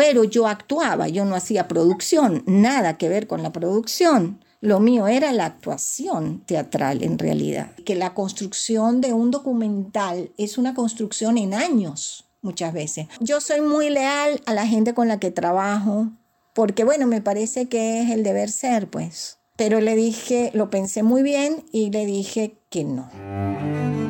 pero yo actuaba, yo no hacía producción, nada que ver con la producción. Lo mío era la actuación teatral en realidad. Que la construcción de un documental es una construcción en años muchas veces. Yo soy muy leal a la gente con la que trabajo, porque bueno, me parece que es el deber ser, pues. Pero le dije, lo pensé muy bien y le dije que no.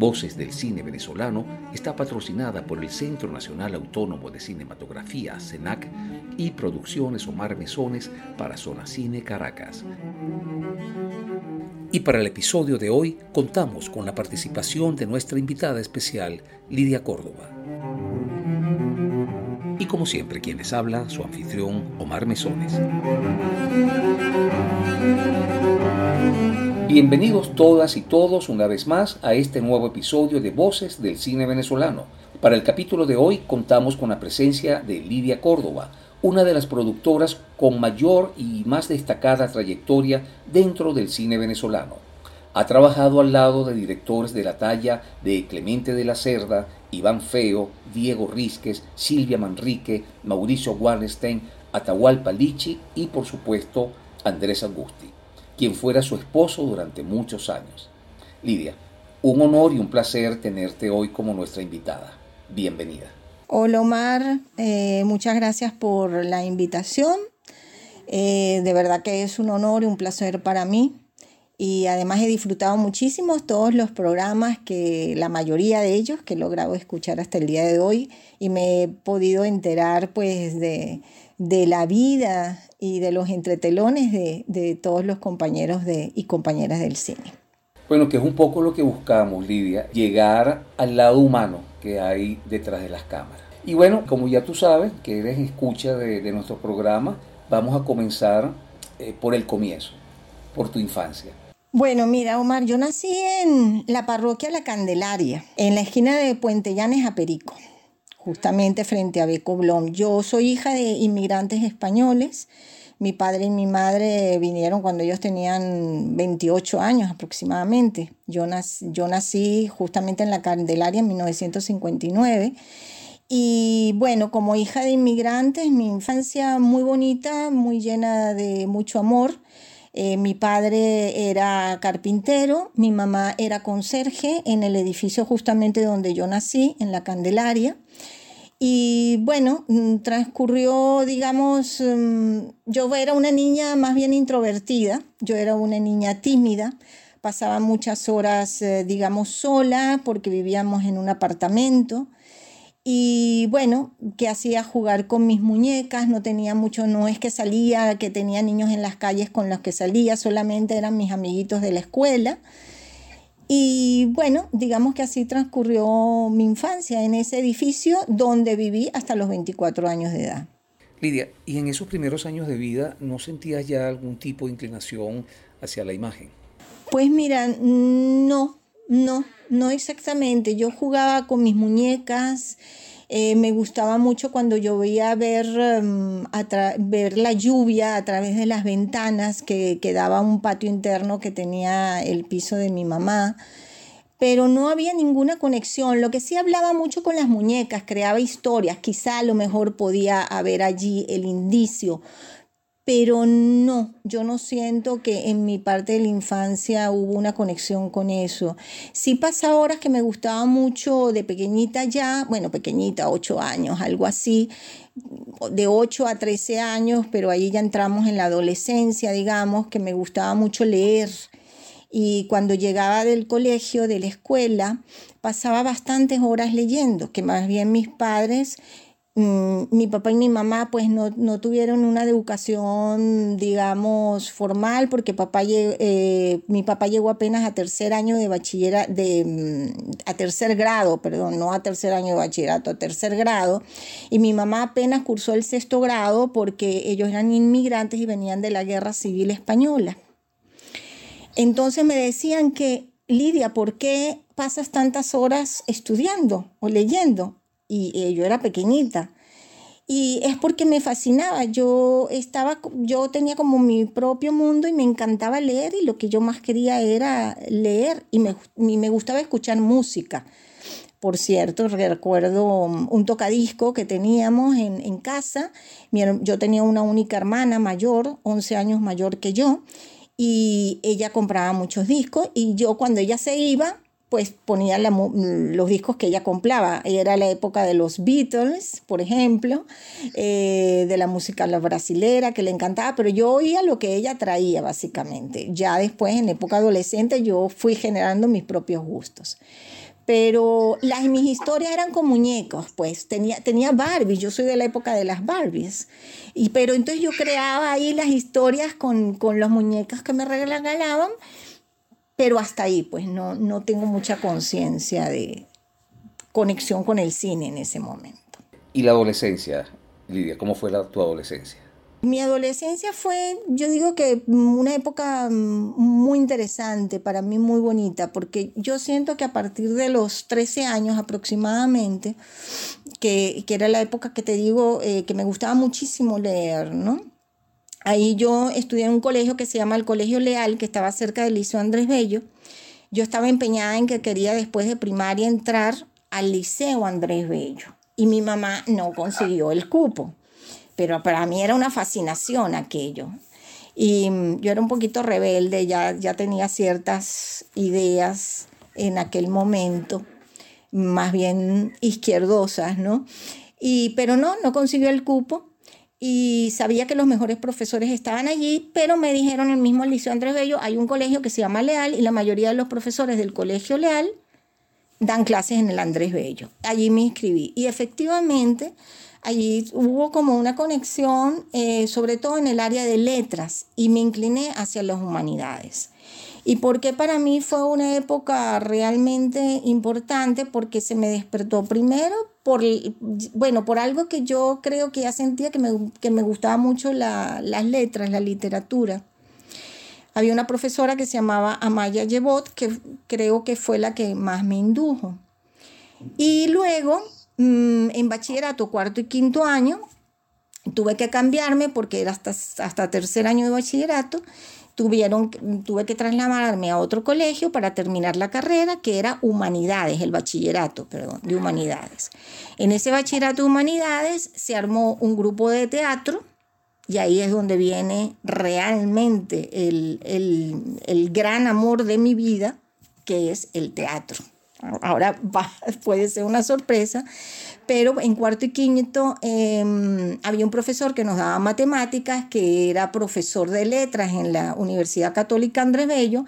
Voces del Cine Venezolano está patrocinada por el Centro Nacional Autónomo de Cinematografía, CENAC, y Producciones Omar Mesones para Zona Cine Caracas. Y para el episodio de hoy contamos con la participación de nuestra invitada especial, Lidia Córdoba. Y como siempre, quien les habla, su anfitrión, Omar Mesones. Bienvenidos todas y todos una vez más a este nuevo episodio de Voces del Cine Venezolano. Para el capítulo de hoy contamos con la presencia de Lidia Córdoba, una de las productoras con mayor y más destacada trayectoria dentro del cine venezolano. Ha trabajado al lado de directores de la talla de Clemente de la Cerda, Iván Feo, Diego Rizquez, Silvia Manrique, Mauricio Wallenstein, Atahualpa Lichi y por supuesto Andrés Augusti quien fuera su esposo durante muchos años. Lidia, un honor y un placer tenerte hoy como nuestra invitada. Bienvenida. Hola Omar, eh, muchas gracias por la invitación. Eh, de verdad que es un honor y un placer para mí. Y además he disfrutado muchísimo todos los programas, que la mayoría de ellos que he logrado escuchar hasta el día de hoy y me he podido enterar pues de, de la vida y de los entretelones de, todos los compañeros de, y compañeras del cine. Bueno, que es un poco lo que buscamos, Lidia, llegar al lado humano que hay detrás de las cámaras. Y bueno, como ya tú sabes, que eres escucha de, nuestro programa, vamos a comenzar eh, por el comienzo, por tu infancia. Bueno, mira, Omar, yo nací en la parroquia La Candelaria, en la esquina de Puente Llanes a Perico justamente frente a Beco Blom. Yo soy hija de inmigrantes españoles. Mi padre y mi madre vinieron cuando ellos tenían 28 años aproximadamente. Yo nací, yo nací justamente en la Candelaria en 1959. Y bueno, como hija de inmigrantes, mi infancia muy bonita, muy llena de mucho amor. Eh, mi padre era carpintero, mi mamá era conserje en el edificio justamente donde yo nací, en la Candelaria. Y bueno, mm, transcurrió, digamos, mm, yo era una niña más bien introvertida, yo era una niña tímida, pasaba muchas horas, eh, digamos, sola porque vivíamos en un apartamento. Y bueno, que hacía jugar con mis muñecas, no tenía mucho, no es que salía, que tenía niños en las calles con los que salía, solamente eran mis amiguitos de la escuela. Y bueno, digamos que así transcurrió mi infancia en ese edificio donde viví hasta los 24 años de edad. Lidia, ¿y en esos primeros años de vida no sentías ya algún tipo de inclinación hacia la imagen? Pues mira, no, no, no exactamente. Yo jugaba con mis muñecas, eh, me gustaba mucho cuando yo veía ver, em, ver la lluvia a través de las ventanas que, que daba un patio interno que tenía el piso de mi mamá pero no había ninguna conexión. Lo que sí hablaba mucho con las muñecas, creaba historias, quizá a lo mejor podía haber allí el indicio, pero no, yo no siento que en mi parte de la infancia hubo una conexión con eso. Sí pasa horas que me gustaba mucho de pequeñita ya, bueno, pequeñita, 8 años, algo así, de 8 a 13 años, pero ahí ya entramos en la adolescencia, digamos, que me gustaba mucho leer. Y cuando llegaba del colegio, de la escuela, pasaba bastantes horas leyendo, que más bien mis padres Mm, mi papá y mi mamá pues no, tuvieron una educación, digamos, formal, porque papá, eh, mi papá llegó apenas a tercer año de bachillerato, de, mm, a tercer grado, perdón, no a tercer año de bachillerato, a tercer grado, y mi mamá apenas cursó el sexto grado porque ellos eran inmigrantes y venían de la guerra civil española. Entonces me decían que, Lidia, ¿por qué pasas tantas horas estudiando o leyendo? Y eh, yo era pequeñita. Y es porque me fascinaba. Yo estaba, yo tenía como mi propio mundo y me encantaba leer y lo que yo más quería era leer y me, me gustaba escuchar música. Por cierto, recuerdo un tocadisco que teníamos en, en casa. yo tenía una única hermana mayor, 11 años mayor que yo, y ella compraba muchos discos y yo cuando ella se iba, pues ponía los discos que ella compraba. Era la época de los Beatles, por ejemplo, eh, de la música brasilera que le encantaba, pero yo oía lo que ella traía básicamente. Ya después, en época adolescente, yo fui generando mis propios gustos. Pero las, mis historias eran con muñecos, pues tenía, tenía Barbies, yo soy de la época de las Barbies. Y, pero entonces yo creaba ahí las historias con, con los muñecos que me regalaban pero hasta ahí, pues no, no tengo mucha conciencia de conexión con el cine en ese momento. ¿Y la adolescencia, Lidia? ¿Cómo fue la, tu adolescencia? Mi adolescencia fue, yo digo que una época muy interesante, para mí muy bonita, porque yo siento que a partir de los 13 años aproximadamente, que, que era la época que te digo eh, que me gustaba muchísimo leer, ¿no? Ahí yo estudié en un colegio que se llama el Colegio Leal, que estaba cerca del Liceo Andrés Bello. Yo estaba empeñada en que quería después de primaria entrar al Liceo Andrés Bello y mi mamá no consiguió el cupo. Pero para mí era una fascinación aquello. Y mm, yo era un poquito rebelde, ya, ya tenía ciertas ideas en aquel momento, más bien izquierdosas, ¿no? Y, pero no, no consiguió el cupo y sabía que los mejores profesores estaban allí, pero me dijeron el mismo Liceo Andrés Bello, hay un colegio que se llama Leal y la mayoría de los profesores del colegio Leal dan clases en el Andrés Bello. Allí me inscribí y efectivamente allí hubo como una conexión, eh, sobre todo en el área de letras, y me incliné hacia las humanidades. ¿Y por qué para mí fue una época realmente importante? Porque se me despertó primero por, bueno, por algo que yo creo que ya sentía que me, que me gustaba mucho las letras, la literatura. Había una profesora que se llamaba Amaya Yebot, que creo que fue la que más me indujo. Y luego, mm, en bachillerato, cuarto y quinto año, tuve que cambiarme porque era hasta, hasta tercer año de bachillerato tuvieron, tuve que trasladarme a otro colegio para terminar la carrera, que era Humanidades, el bachillerato, perdón, de Humanidades. En ese bachillerato de Humanidades se armó un grupo de teatro y ahí es donde viene realmente el, el gran amor de mi vida, que es el teatro. Ahora puede ser una sorpresa, pero en cuarto y quinto em, había un profesor que nos daba matemáticas, que era profesor de letras en la Universidad Católica Andrés Bello,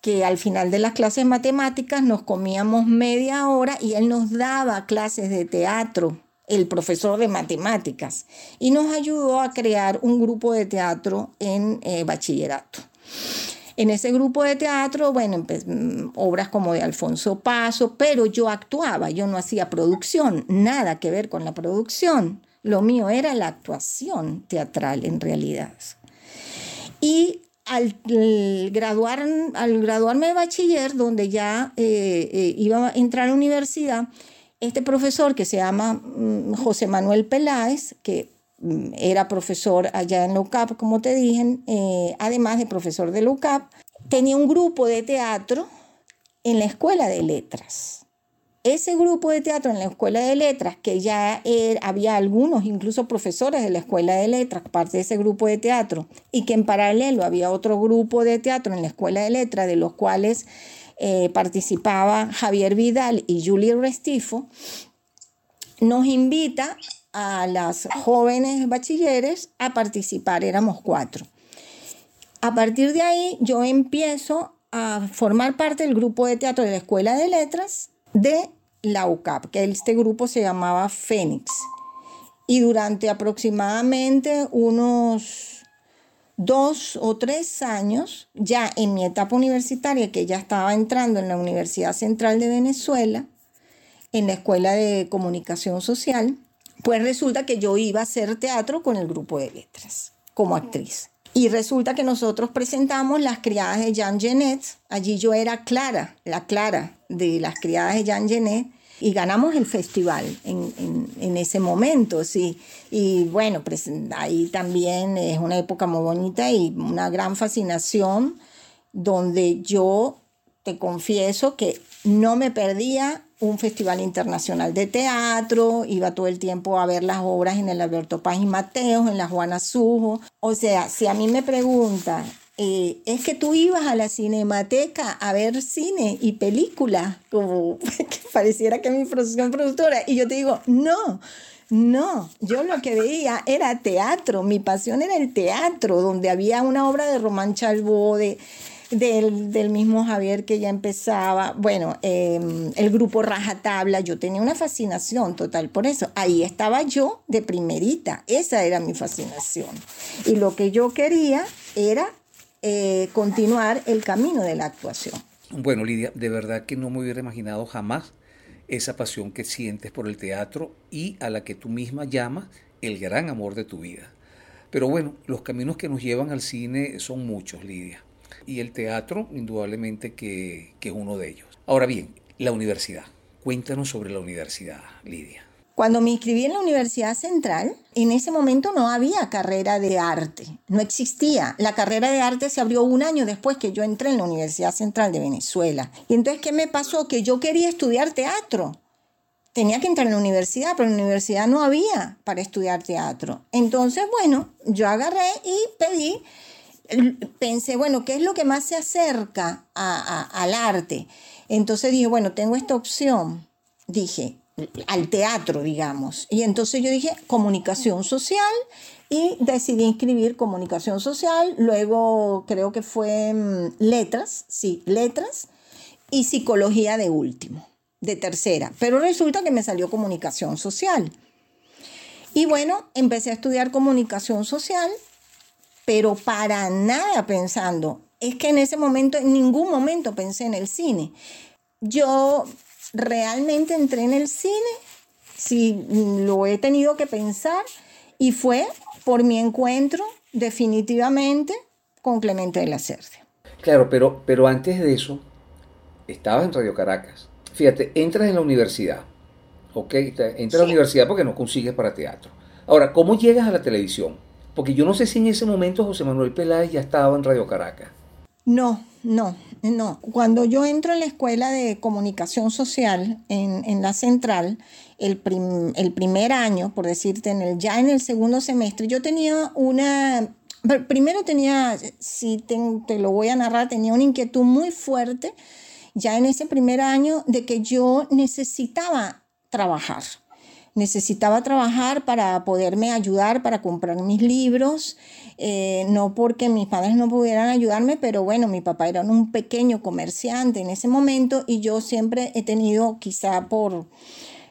que al final de las clases de matemáticas nos comíamos media hora y él nos daba clases de teatro, el profesor de matemáticas, y nos ayudó a crear un grupo de teatro en eh, bachillerato. En ese grupo de teatro, bueno, mm, obras como de Alfonso Paso, pero yo actuaba, yo no hacía producción, nada que ver con la producción. Lo mío era la actuación teatral en realidad. Y al, graduar, al graduarme de bachiller, donde ya eh, eh, iba a entrar a la universidad, este profesor que se llama mm, José Manuel Peláez, que era profesor allá en LUCAP, como te dije, eh, además de profesor de LUCAP, tenía un grupo de teatro en la escuela de letras. Ese grupo de teatro en la escuela de letras, que ya había algunos, incluso profesores de la escuela de letras, parte de ese grupo de teatro, y que en paralelo había otro grupo de teatro en la escuela de letras, de los cuales eh, participaban Javier Vidal y Julie Restifo, nos invita a las jóvenes bachilleres a participar, éramos cuatro. A partir de ahí yo empiezo a formar parte del grupo de teatro de la Escuela de Letras de la UCAP, que este grupo se llamaba Fénix. Y durante aproximadamente unos dos o tres años, ya en mi etapa universitaria, que ya estaba entrando en la Universidad Central de Venezuela, en la Escuela de Comunicación Social, pues resulta que yo iba a hacer teatro con el grupo de letras como actriz. Y resulta que nosotros presentamos las criadas de Jean Genet. Allí yo era Clara, la Clara de las criadas de Jean Genet. Y ganamos el festival en, en, en ese momento, sí. Y bueno, pues ahí también es una época muy bonita y una gran fascinación donde yo te confieso que no me perdía un festival internacional de teatro, iba todo el tiempo a ver las obras en el Alberto Paz y Mateos, en la Juana Sujo. O sea, si a mí me preguntan, eh, es que tú ibas a la cinemateca a ver cine y películas, como que pareciera que mi profesión productora, y yo te digo, no. No, yo lo que veía era teatro, mi pasión era el teatro, donde había una obra de Román Chalbó, de, del, mismo Javier que ya empezaba, bueno, em, el grupo Rajatabla, yo tenía una fascinación total por eso. Ahí estaba yo de primerita, esa era mi fascinación. Y lo que yo quería era eh, continuar el camino de la actuación. Bueno, Lidia, de verdad que no me hubiera imaginado jamás esa pasión que sientes por el teatro y a la que tú misma llamas el gran amor de tu vida. Pero bueno, los caminos que nos llevan al cine son muchos, Lidia y el teatro indudablemente que, que es uno de ellos. Ahora bien, la universidad. Cuéntanos sobre la universidad, Lidia. Cuando me inscribí en la Universidad Central, en ese momento no había carrera de arte, no existía. La carrera de arte se abrió un año después que yo entré en la Universidad Central de Venezuela. Y entonces, ¿qué me pasó? Que yo quería estudiar teatro. Tenía que entrar en la universidad, pero en la universidad no había para estudiar teatro. Entonces, bueno, yo agarré y pedí pensé, bueno, ¿qué es lo que más se acerca al arte? Entonces dije, bueno, tengo esta opción, dije, al teatro, digamos. Y entonces yo dije, comunicación social y decidí inscribir comunicación social, luego creo que fue mm, letras, sí, letras y psicología de último, de tercera, pero resulta que me salió comunicación social. Y bueno, empecé a estudiar comunicación social pero para nada pensando. Es que en ese momento, en ningún momento pensé en el cine. Yo realmente entré en el cine, si lo he tenido que pensar, y fue por mi encuentro definitivamente con Clemente de la Cerce. Claro, pero, pero antes de eso, estabas en Radio Caracas. Fíjate, entras en la universidad, ¿ok? Entras a la universidad porque no consigues para teatro. Ahora, ¿cómo llegas a la televisión? Porque yo no sé si en ese momento José Manuel Peláez ya estaba en Radio Caracas. No, no, no. Cuando yo entro en la escuela de comunicación social en, la central, el, el, primer año, por decirte, en el, ya en el segundo semestre, yo tenía una... Primero tenía, si te lo voy a narrar, tenía una inquietud muy fuerte ya en ese primer año de que yo necesitaba trabajar necesitaba trabajar para poderme ayudar, para comprar mis libros, eh, no porque mis padres no pudieran ayudarme, pero bueno, mi papá era un pequeño comerciante en ese momento y yo siempre he tenido quizá por...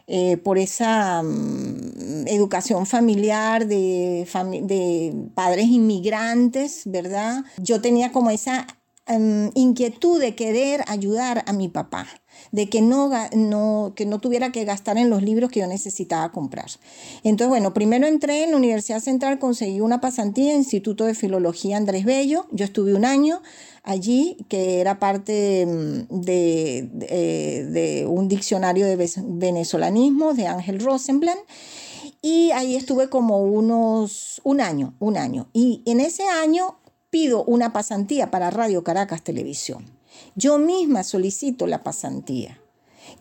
Eh, por esa mm, educación familiar de, de padres inmigrantes, ¿verdad? Yo tenía como esa em, inquietud de querer ayudar a mi papá de que no, que no tuviera que gastar en los libros que yo necesitaba comprar. Entonces, bueno, primero entré en la Universidad Central, conseguí una pasantía en Instituto de Filología Andrés Bello, yo estuve un año allí, que era parte mm, de, de, un diccionario de venezolanismo de Ángel Rosenblatt. Y ahí estuve como unos, un año, un año. Y en ese año pido una pasantía para Radio Caracas Televisión. Yo misma solicito la pasantía.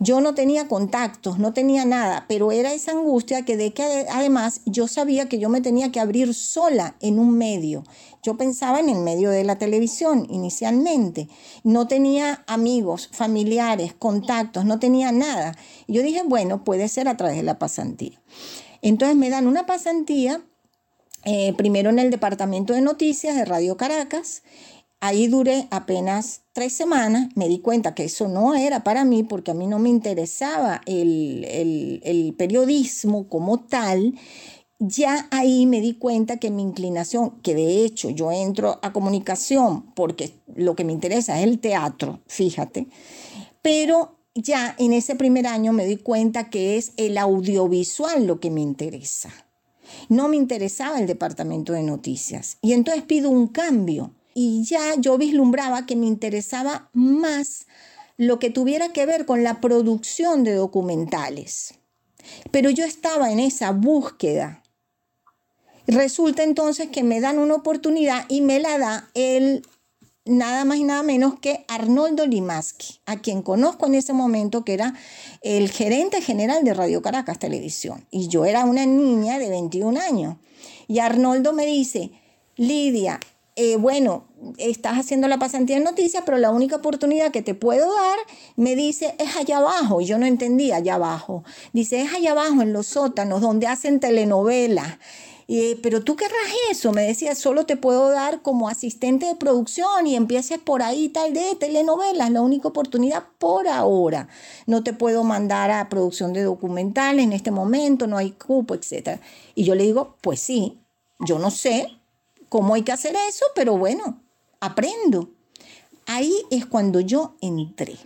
Yo no tenía contactos, no tenía nada, pero era esa angustia que de que además yo sabía que yo me tenía que abrir sola en un medio. Yo pensaba en el medio de la televisión inicialmente. No tenía amigos, familiares, contactos, no tenía nada. yo dije, bueno, puede ser a través de la pasantía. Entonces me dan una pasantía, eh, primero en el Departamento de Noticias de Radio Caracas, Ahí duré apenas tres semanas, me di cuenta que eso no era para mí porque a mí no me interesaba el, periodismo como tal. Ya ahí me di cuenta que mi inclinación, que de hecho yo entro a comunicación porque lo que me interesa es el teatro, fíjate, pero ya en ese primer año me di cuenta que es el audiovisual lo que me interesa No me interesaba el departamento de noticias. Y entonces pido un cambio. Y ya yo vislumbraba que me interesaba más lo que tuviera que ver con la producción de documentales. Pero yo estaba en esa búsqueda. Resulta entonces que me dan una oportunidad y me la da el nada más y nada menos que Arnoldo Limaski, a quien conozco en ese momento, que era el gerente general de Radio Caracas Televisión. Y yo era una niña de 21 años. Y Arnoldo me dice, Lidia, eh, bueno, estás haciendo la pasantía en noticias, pero la única oportunidad que te puedo dar, me dice, es allá abajo. Y yo no entendía allá abajo. Dice, es allá abajo, en los sótanos, donde hacen telenovelas pero tú querrás eso, me decía, solo te puedo dar como asistente de producción y empieces por ahí tal de telenovelas, la única oportunidad por ahora. No te puedo mandar a producción de documentales en este momento, no hay cupo, etc. Y yo le digo, pues sí, yo no sé cómo hay que hacer eso, pero bueno, aprendo. Ahí es cuando yo entré.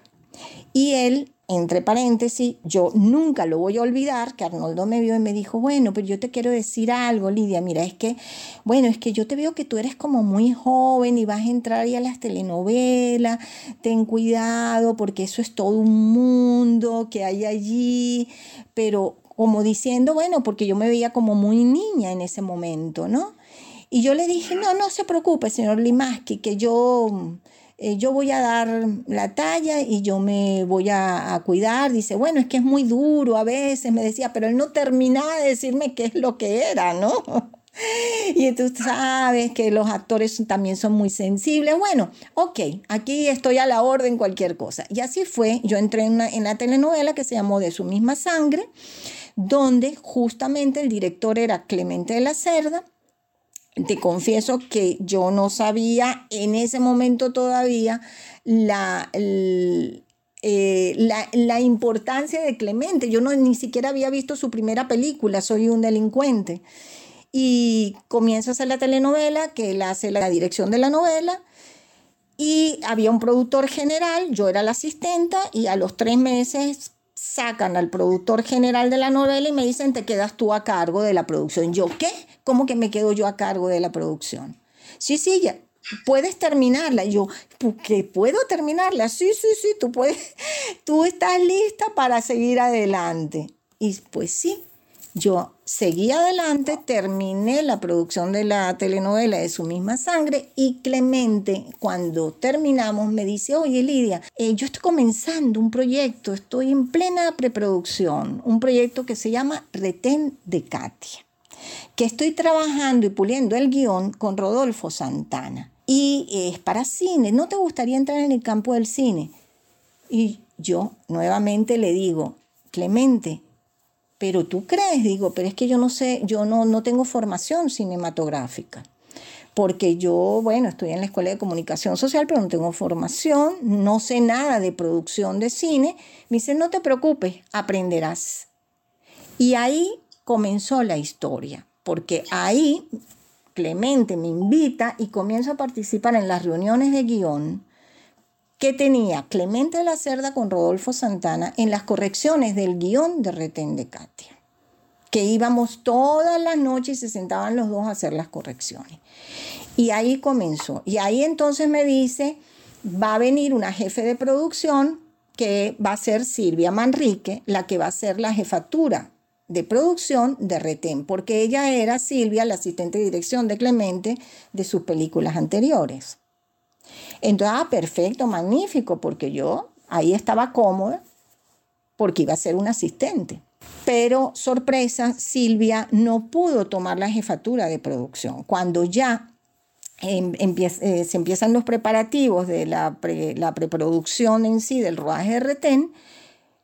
Y él entre paréntesis, yo nunca lo voy a olvidar, que Arnoldo me vio y me dijo, bueno, pero yo te quiero decir algo, Lidia, mira, es que, bueno, es que yo te veo que tú eres como muy joven y vas a entrar ahí a las telenovelas, ten cuidado porque eso es todo un mundo que hay allí, pero como diciendo, bueno, porque yo me veía como muy niña en ese momento, ¿no? Y yo le dije, no, no se preocupe, señor Limaski, que yo eh, yo voy a dar la talla y yo me voy a, cuidar. Dice, bueno, es que es muy duro a veces, me decía, pero él no terminaba de decirme qué es lo que era, ¿no? Y tú sabes que los actores también son muy sensibles. Bueno, ok, aquí estoy a la orden cualquier cosa. Y así fue, yo entré en, en la telenovela que se llamó De su misma sangre, donde justamente el director era Clemente de la Cerda te confieso que yo no sabía en ese momento todavía la, eh, la, importancia de Clemente. Yo no, ni siquiera había visto su primera película, Soy un delincuente. Y comienzo a hacer la telenovela, que él hace la dirección de la novela. Y había un productor general, yo era la asistenta, y a los tres meses sacan al productor general de la novela y me dicen, te quedas tú a cargo de la producción. Yo, ¿qué? ¿Cómo que me quedo yo a cargo de la producción? Sí, sí, ya, puedes terminarla. Yo, ¿qué puedo terminarla? Sí, sí, sí, tú puedes, tú estás lista para seguir adelante. Y pues sí, yo seguí adelante, terminé la producción de la telenovela de su misma sangre y Clemente, cuando terminamos, me dice, oye Lidia, eh, yo estoy comenzando un proyecto, estoy en plena preproducción, un proyecto que se llama Retén de Katia, que estoy trabajando y puliendo el guion con Rodolfo Santana. Y es para cine, ¿no te gustaría entrar en el campo del cine? Y yo nuevamente le digo, Clemente, pero tú crees, digo, pero es que yo no sé, yo no, no tengo formación cinematográfica. Porque yo, bueno, estoy en la Escuela de Comunicación Social, pero no tengo formación, no sé nada de producción de cine. Me dice, no te preocupes, aprenderás. Y ahí comenzó la historia, porque ahí Clemente me invita y comienzo a participar en las reuniones de guion que tenía Clemente la Cerda con Rodolfo Santana en las correcciones del guion de Retén de Katia, que íbamos todas las noches y se sentaban los dos a hacer las correcciones. Y ahí comenzó. Y ahí entonces me dice, va a venir una jefe de producción que va a ser Silvia Manrique, la que va a ser la jefatura de producción de Retén, porque ella era Silvia, la asistente de dirección de Clemente de sus películas anteriores. Entonces, ah, perfecto, magnífico, porque yo ahí estaba cómoda porque iba a ser un asistente. Pero, sorpresa, Silvia no pudo tomar la jefatura de producción. Cuando ya em, eh, se empiezan los preparativos de la, la, preproducción en sí del rodaje de retén,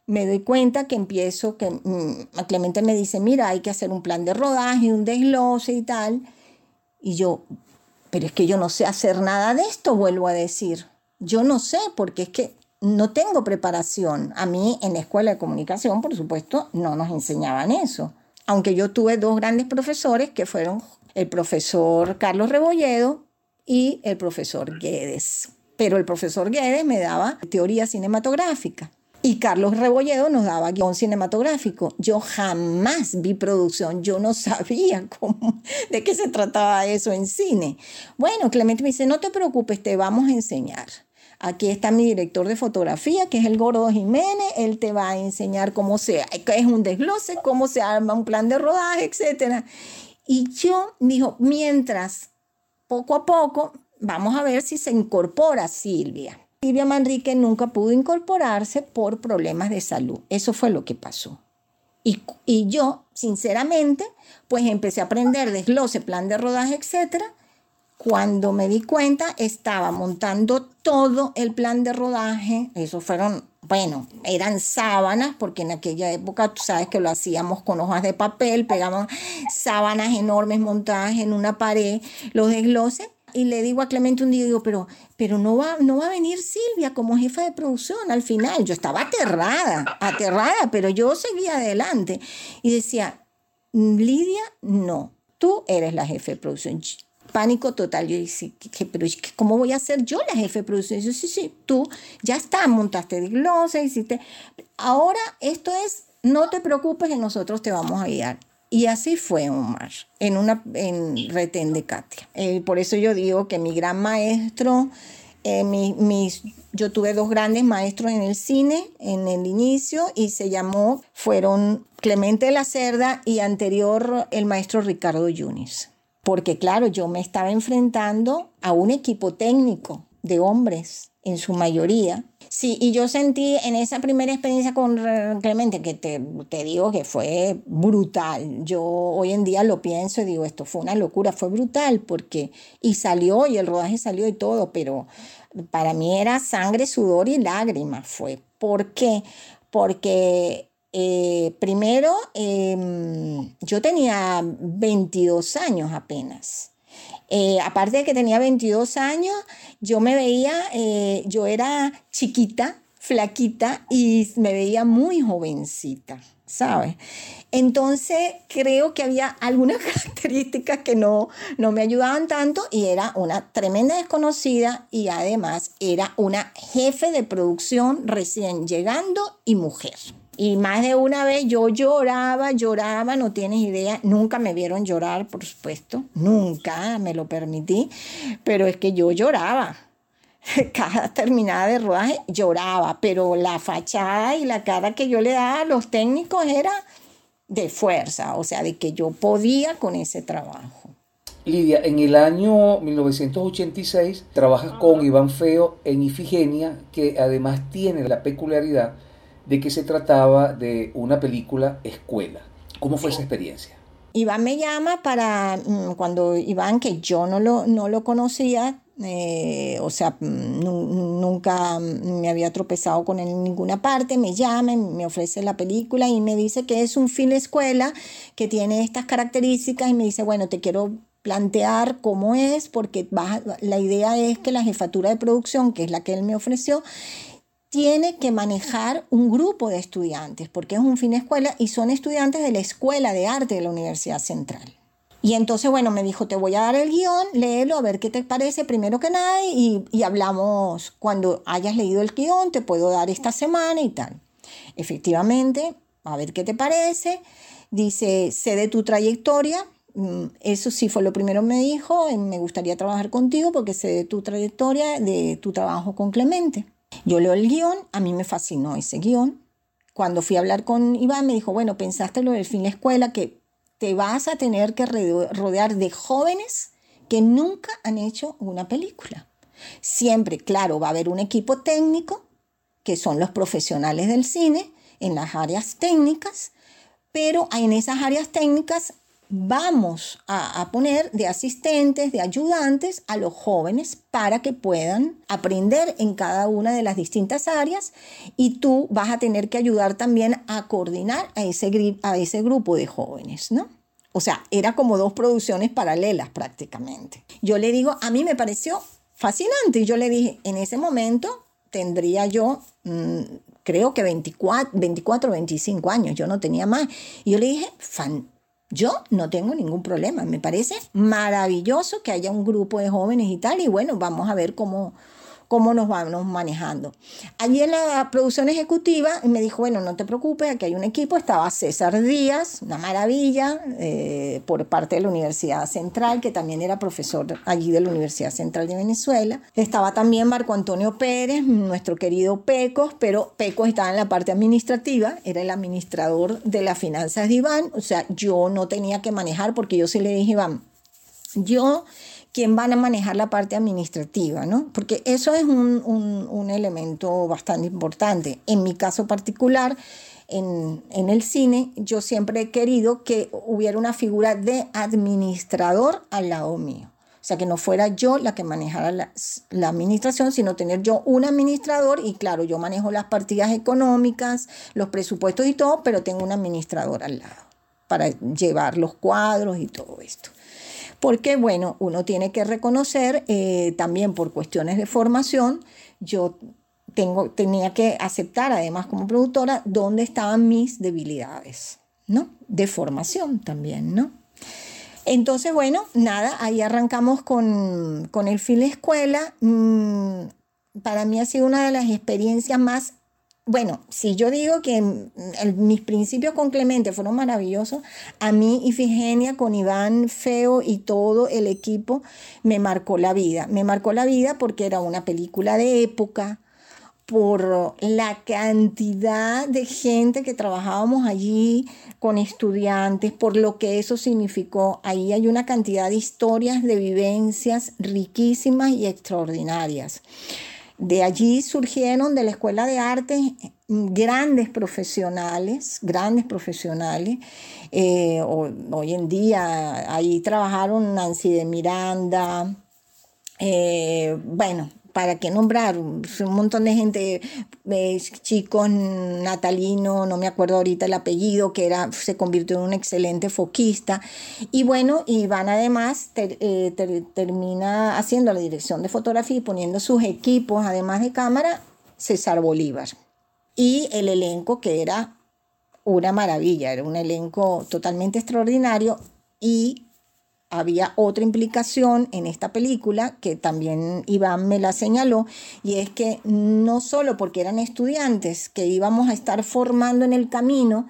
me doy cuenta que empiezo, que mm, Clemente me dice, mira, hay que hacer un plan de rodaje, un desglose y tal. Y yo, pero es que yo no sé hacer nada de esto, vuelvo a decir. Yo no sé, porque es que no tengo preparación. A mí en la escuela de comunicación, por supuesto, no nos enseñaban eso. Aunque yo tuve dos grandes profesores que fueron el profesor Carlos Rebolledo y el profesor Guedes. Pero el profesor Guedes me daba teoría cinematográfica. Y Carlos Rebolledo nos daba guion cinematográfico. Yo jamás vi producción, yo no sabía de qué se trataba eso en cine. Bueno, Clemente me dice, no te preocupes, te vamos a enseñar. Aquí está mi director de fotografía, que es el Gordo Jiménez. Él te va a enseñar cómo se, es un desglose, cómo se arma un plan de rodaje, etc. Y yo dijo, mientras, poco a poco, vamos a ver si se incorpora Silvia. Silvia Manrique nunca pudo incorporarse por problemas de salud. Eso fue lo que pasó. Y, y yo, sinceramente, pues empecé a aprender desglose, plan de rodaje, etcétera. Cuando me di cuenta, estaba montando todo el plan de rodaje. Eso fueron, bueno, eran sábanas, porque en aquella época tú sabes que lo hacíamos con hojas de papel, pegamos sábanas enormes montadas en una pared, los desgloses y le digo a Clemente un día, digo, pero, pero no, va, no va a venir Silvia como jefa de producción al final. Yo estaba aterrada, aterrada, pero yo seguía adelante. Y decía, Lidia, no, tú eres la jefe de producción. Pánico total. Yo dije, pero ¿cómo voy a ser yo la jefe de producción? Yo, sí, sí, tú ya está, montaste de glosa, hiciste. Ahora esto es, no te preocupes que nosotros te vamos a guiar. Y así fue Omar, en una en Retén de Katia. Eh, por eso yo digo que mi gran maestro, eh, mis, yo tuve dos grandes maestros en el cine en el inicio y se llamó, fueron Clemente de la Cerda y anterior el maestro Ricardo Yunis. Porque claro, yo me estaba enfrentando a un equipo técnico de hombres en su mayoría Sí, y yo sentí en esa primera experiencia con Clemente, que te, te, digo que fue brutal. Yo hoy en día lo pienso y digo, esto fue una locura, fue brutal, porque, y salió, y el rodaje salió y todo, pero para mí era sangre, sudor y lágrimas, fue. ¿Por qué? Porque eh, primero, em, yo tenía 22 años apenas. Eh, aparte de que tenía 22 años, yo me veía, eh, yo era chiquita, flaquita y me veía muy jovencita, ¿sabes? Entonces creo que había algunas características que no, no me ayudaban tanto y era una tremenda desconocida y además era una jefe de producción recién llegando y mujer. Y más de una vez yo lloraba, lloraba, no tienes idea, nunca me vieron llorar, por supuesto, nunca me lo permití, pero es que yo lloraba. Cada terminada de rodaje lloraba, pero la fachada y la cara que yo le daba a los técnicos era de fuerza, o sea, de que yo podía con ese trabajo. Lidia, en el año 1986 trabajas con Iván Feo en Ifigenia, que además tiene la peculiaridad de que se trataba de una película escuela. ¿Cómo fue esa experiencia? Iván me llama para mm, cuando Iván, que yo no lo, no lo conocía, eh, o sea, mm, nunca me había tropezado con él en ninguna parte, me llama, me ofrece la película y me dice que es un film escuela que tiene estas características y me dice, bueno, te quiero plantear cómo es, porque la idea es que la jefatura de producción, que es la que él me ofreció, tiene que manejar un grupo de estudiantes, porque es un fin de escuela y son estudiantes de la Escuela de Arte de la Universidad Central. Y entonces, bueno, me dijo, te voy a dar el guion, léelo, a ver qué te parece primero que nada y, y hablamos cuando hayas leído el guion, te puedo dar esta semana y tal. Efectivamente, a ver qué te parece. Dice, sé de tu trayectoria, mm, eso sí fue lo primero que me dijo, me gustaría trabajar contigo porque sé de tu trayectoria, de tu trabajo con Clemente. Yo leo el guion, a mí me fascinó ese guion. Cuando fui a hablar con Iván, me dijo, bueno, pensaste lo del fin de escuela, que te vas a tener que rodear de jóvenes que nunca han hecho una película. Siempre, claro, va a haber un equipo técnico, que son los profesionales del cine, en las áreas técnicas, pero en esas áreas técnicas vamos a, poner de asistentes, de ayudantes a los jóvenes para que puedan aprender en cada una de las distintas áreas y tú vas a tener que ayudar también a coordinar a ese, a ese grupo de jóvenes, ¿no? O sea, era como dos producciones paralelas prácticamente. Yo le digo, a mí me pareció fascinante y yo le dije, en ese momento tendría yo, mm, creo que 24, 24, 25 años, yo no tenía más. Y yo le dije, fan, yo no tengo ningún problema, me parece maravilloso que haya un grupo de jóvenes y tal, y bueno, vamos a ver cómo, cómo nos vamos manejando. Allí en la producción ejecutiva me dijo, bueno, no te preocupes, aquí hay un equipo, estaba César Díaz, una maravilla, eh, por parte de la Universidad Central, que también era profesor allí de la Universidad Central de Venezuela. Estaba también Marco Antonio Pérez, nuestro querido Pecos, pero Pecos estaba en la parte administrativa, era el administrador de las finanzas de Iván, o sea, yo no tenía que manejar porque yo sí le dije, Iván, yo quién van a manejar la parte administrativa, ¿no? Porque eso es un, un, elemento bastante importante. En mi caso particular, en, en, el cine, yo siempre he querido que hubiera una figura de administrador al lado mío. O sea, que no fuera yo la que manejara la, la, administración, sino tener yo un administrador y claro, yo manejo las partidas económicas, los presupuestos y todo, pero tengo un administrador al lado para llevar los cuadros y todo esto porque bueno, uno tiene que reconocer eh, también por cuestiones de formación, yo tengo, tenía que aceptar además como productora dónde estaban mis debilidades, ¿no? De formación también, ¿no? Entonces, bueno, nada, ahí arrancamos con, con el film escuela. Mm, para mí ha sido una de las experiencias más bueno, si yo digo que mis principios con Clemente fueron maravillosos, a mí Ifigenia con Iván Feo y todo el equipo me marcó la vida. Me marcó la vida porque era una película de época, por la cantidad de gente que trabajábamos allí con estudiantes, por lo que eso significó. Ahí hay una cantidad de historias, de vivencias riquísimas y extraordinarias. De allí surgieron de la Escuela de Arte grandes profesionales, grandes profesionales. Eh, hoy en día ahí trabajaron Nancy de Miranda, eh, bueno, para qué nombrar, un montón de gente, eh, chicos, Natalino, no me acuerdo ahorita el apellido, que era, se convirtió en un excelente foquista. Y bueno, Iván además eh, termina haciendo la dirección de fotografía y poniendo sus equipos, además de cámara, César Bolívar. Y el elenco que era una maravilla, era un elenco totalmente extraordinario y había otra implicación en esta película que también Iván me la señaló y es que no solo porque eran estudiantes que íbamos a estar formando en el camino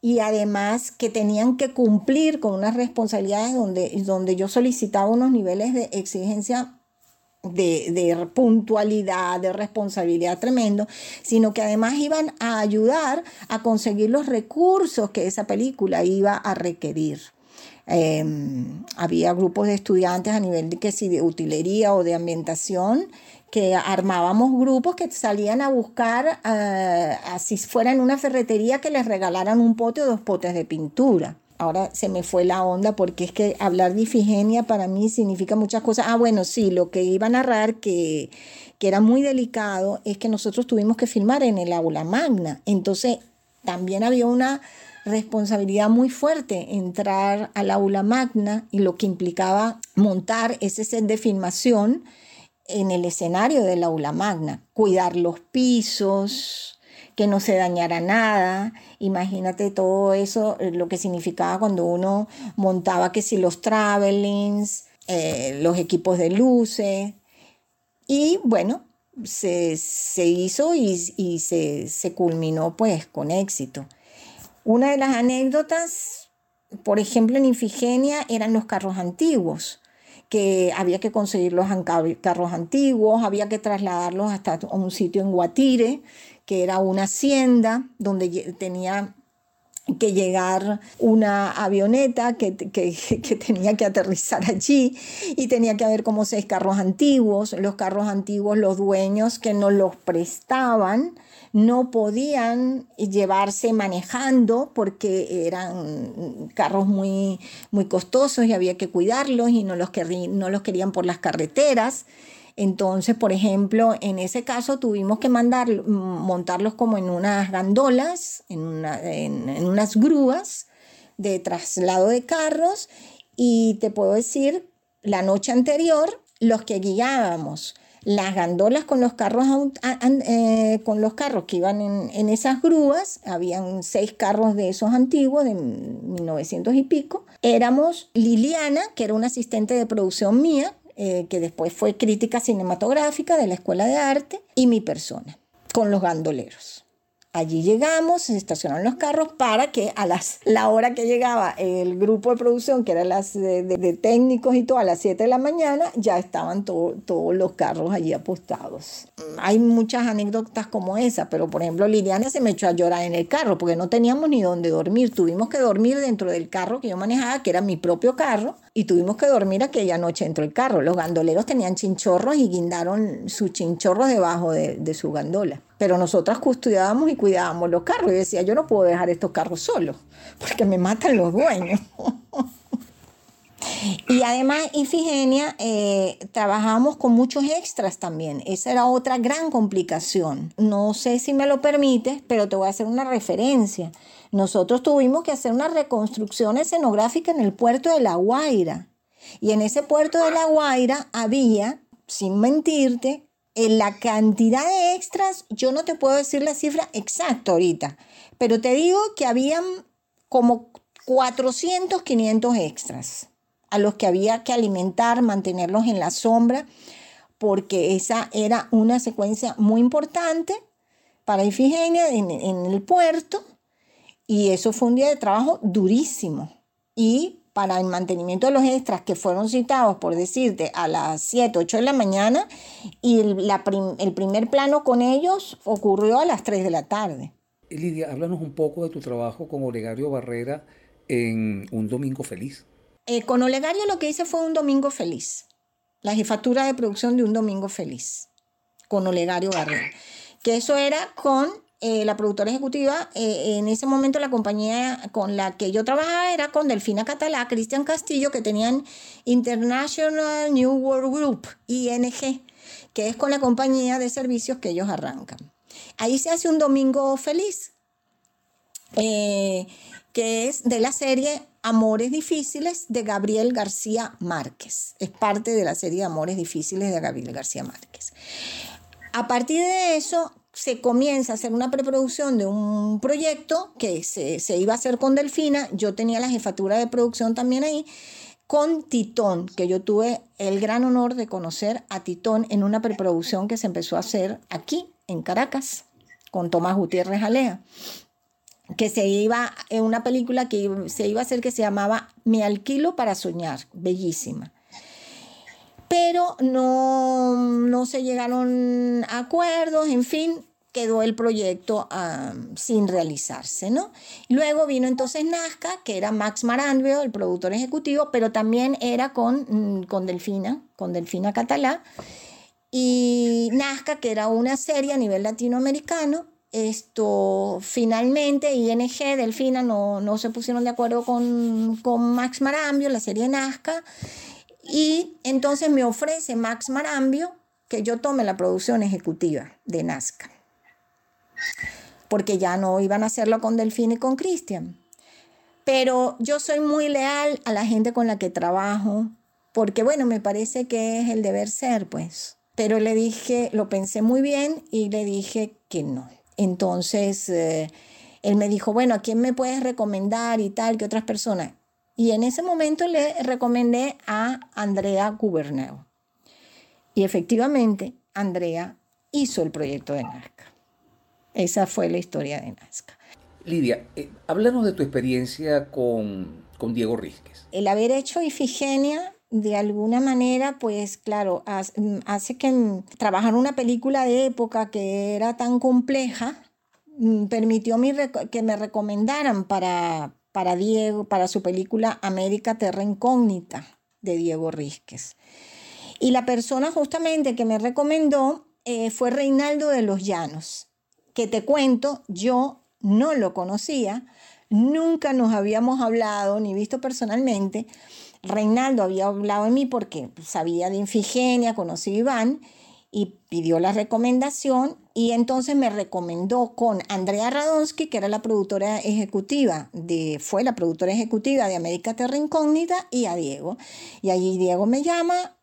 y además que tenían que cumplir con unas responsabilidades donde, donde yo solicitaba unos niveles de exigencia de, de, puntualidad, de responsabilidad tremendo, sino que además iban a ayudar a conseguir los recursos que esa película iba a requerir. Em, había grupos de estudiantes a nivel de que si de utilería o de ambientación que armábamos grupos que salían a buscar, uh, así fuera en una ferretería, que les regalaran un pote o dos potes de pintura. Ahora se me fue la onda porque es que hablar de Ifigenia para mí significa muchas cosas. Ah, bueno, sí, lo que iba a narrar que, que era muy delicado es que nosotros tuvimos que filmar en el aula magna. Entonces también había una responsabilidad muy fuerte entrar al aula magna y lo que implicaba montar ese set de filmación en el escenario del aula magna, cuidar los pisos, que no se dañara nada. Imagínate todo eso, eh, lo que significaba cuando uno montaba que si los travelings, eh, los equipos de luces. Y bueno, se, hizo y, y se, se culminó pues con éxito. Una de las anécdotas, por ejemplo, en Infigenia eran los carros antiguos que había que conseguir los carros antiguos, había que trasladarlos hasta un sitio en Guatire, que era una hacienda donde tenía que llegar una avioneta que, que, que, tenía que aterrizar allí y tenía que haber como seis carros antiguos. Los carros antiguos, los dueños que nos los prestaban, no podían llevarse manejando porque eran carros muy, muy costosos y había que cuidarlos y no los, no los querían por las carreteras. Entonces, por ejemplo, en ese caso tuvimos que mandar, montarlos como en unas gandolas, en, en unas grúas de traslado de carros y te puedo decir, la noche anterior, los que guiábamos las gandolas con los carros, eh, con los carros que iban en, esas grúas, habían seis carros de esos antiguos, de 1900 y pico. Éramos Liliana, que era una asistente de producción mía, eh, que después fue crítica cinematográfica de la Escuela de Arte, y mi persona, con los gandoleros. Allí llegamos, se estacionaron los carros para que a las, la hora que llegaba el grupo de producción, que eran las de, técnicos y todo, a las 7 de la mañana, ya estaban todos los carros allí apostados. Hay muchas anécdotas como esa, pero por ejemplo Liliana se me echó a llorar en el carro porque no teníamos ni dónde dormir. Tuvimos que dormir dentro del carro que yo manejaba, que era mi propio carro, y tuvimos que dormir aquella noche dentro del carro. Los gandoleros tenían chinchorros y guindaron sus chinchorros debajo de, de su gandola. Pero nosotras custodiábamos y cuidábamos los carros. Y decía, yo no puedo dejar estos carros solos, porque me matan los dueños. Y además, Ifigenia, eh, trabajamos con muchos extras también. Esa era otra gran complicación. No sé si me lo permites, pero te voy a hacer una referencia. Nosotros tuvimos que hacer una reconstrucción escenográfica en el puerto de La Guaira. Y en ese puerto de La Guaira había, sin mentirte, en la cantidad de extras, yo no te puedo decir la cifra exacta ahorita, pero te digo que habían como 400, 500 extras a los que había que alimentar, mantenerlos en la sombra, porque esa era una secuencia muy importante para Ifigenia en, en el puerto, y eso fue un día de trabajo durísimo. Y para el mantenimiento de los extras que fueron citados, por decirte, a las 7, 8 de la mañana y el, primer plano con ellos ocurrió a las 3 de la tarde. Lidia, háblanos un poco de tu trabajo con Olegario Barrera en Un Domingo Feliz. Eh, con Olegario lo que hice fue Un Domingo Feliz, la jefatura de producción de Un Domingo Feliz, con Olegario Barrera, que eso era con eh, la productora ejecutiva, eh, en ese momento la compañía con la que yo trabajaba era con Delfina Catalá, Cristian Castillo, que tenían International New World Group, ING, que es con la compañía de servicios que ellos arrancan. Ahí se hace un domingo feliz, eh, que es de la serie Amores Difíciles de Gabriel García Márquez. Es parte de la serie Amores Difíciles de Gabriel García Márquez. A partir de eso, se comienza a hacer una preproducción de un proyecto que se, iba a hacer con Delfina. Yo tenía la jefatura de producción también ahí con Titón, que yo tuve el gran honor de conocer a Titón en una preproducción que se empezó a hacer aquí, en Caracas, con Tomás Gutiérrez Alea, que se iba en una película que se iba a hacer que se llamaba Me alquilo para soñar, bellísima pero no, no se llegaron a acuerdos, en fin, quedó el proyecto sin realizarse, ¿no? Luego vino entonces Nazca, que era Max Marambio, el productor ejecutivo, pero también era con, mm, con Delfina, con Delfina Catalá, y Nazca, que era una serie a nivel latinoamericano, esto finalmente ING, Delfina no, no se pusieron de acuerdo con, con Max Marambio, la serie Nazca, y entonces me ofrece Max Marambio que yo tome la producción ejecutiva de Nazca. Porque ya no iban a hacerlo con Delfín y con Cristian. Pero yo soy muy leal a la gente con la que trabajo, porque bueno, me parece que es el deber ser, pues. Pero le dije, lo pensé muy bien y le dije que no. Entonces, eh, él me dijo, bueno, ¿a quién me puedes recomendar y tal? que otras personas? Y en ese momento le recomendé a Andrea Guberneo. Y efectivamente, Andrea hizo el proyecto de Nazca. Esa fue la historia de Nazca. Lidia, eh, háblanos de tu experiencia con, con Diego Rizquez. El haber hecho Ifigenia de alguna manera, pues claro, hace que trabajar una película de época que era tan compleja, permitió que me recomendaran para, para Diego, para su película América Terra Incógnita de Diego Rísquez. Y la persona justamente que me recomendó eh, fue Reinaldo de los Llanos, que te cuento, yo no lo conocía, nunca nos habíamos hablado ni visto personalmente. Reinaldo había hablado de mí porque sabía de Infigenia, conocí a Iván y pidió la recomendación y entonces me recomendó con Andrea Radonsky, que era la productora ejecutiva de, fue la productora ejecutiva de América Terra Incógnita, y a Diego. Y allí Diego me llama,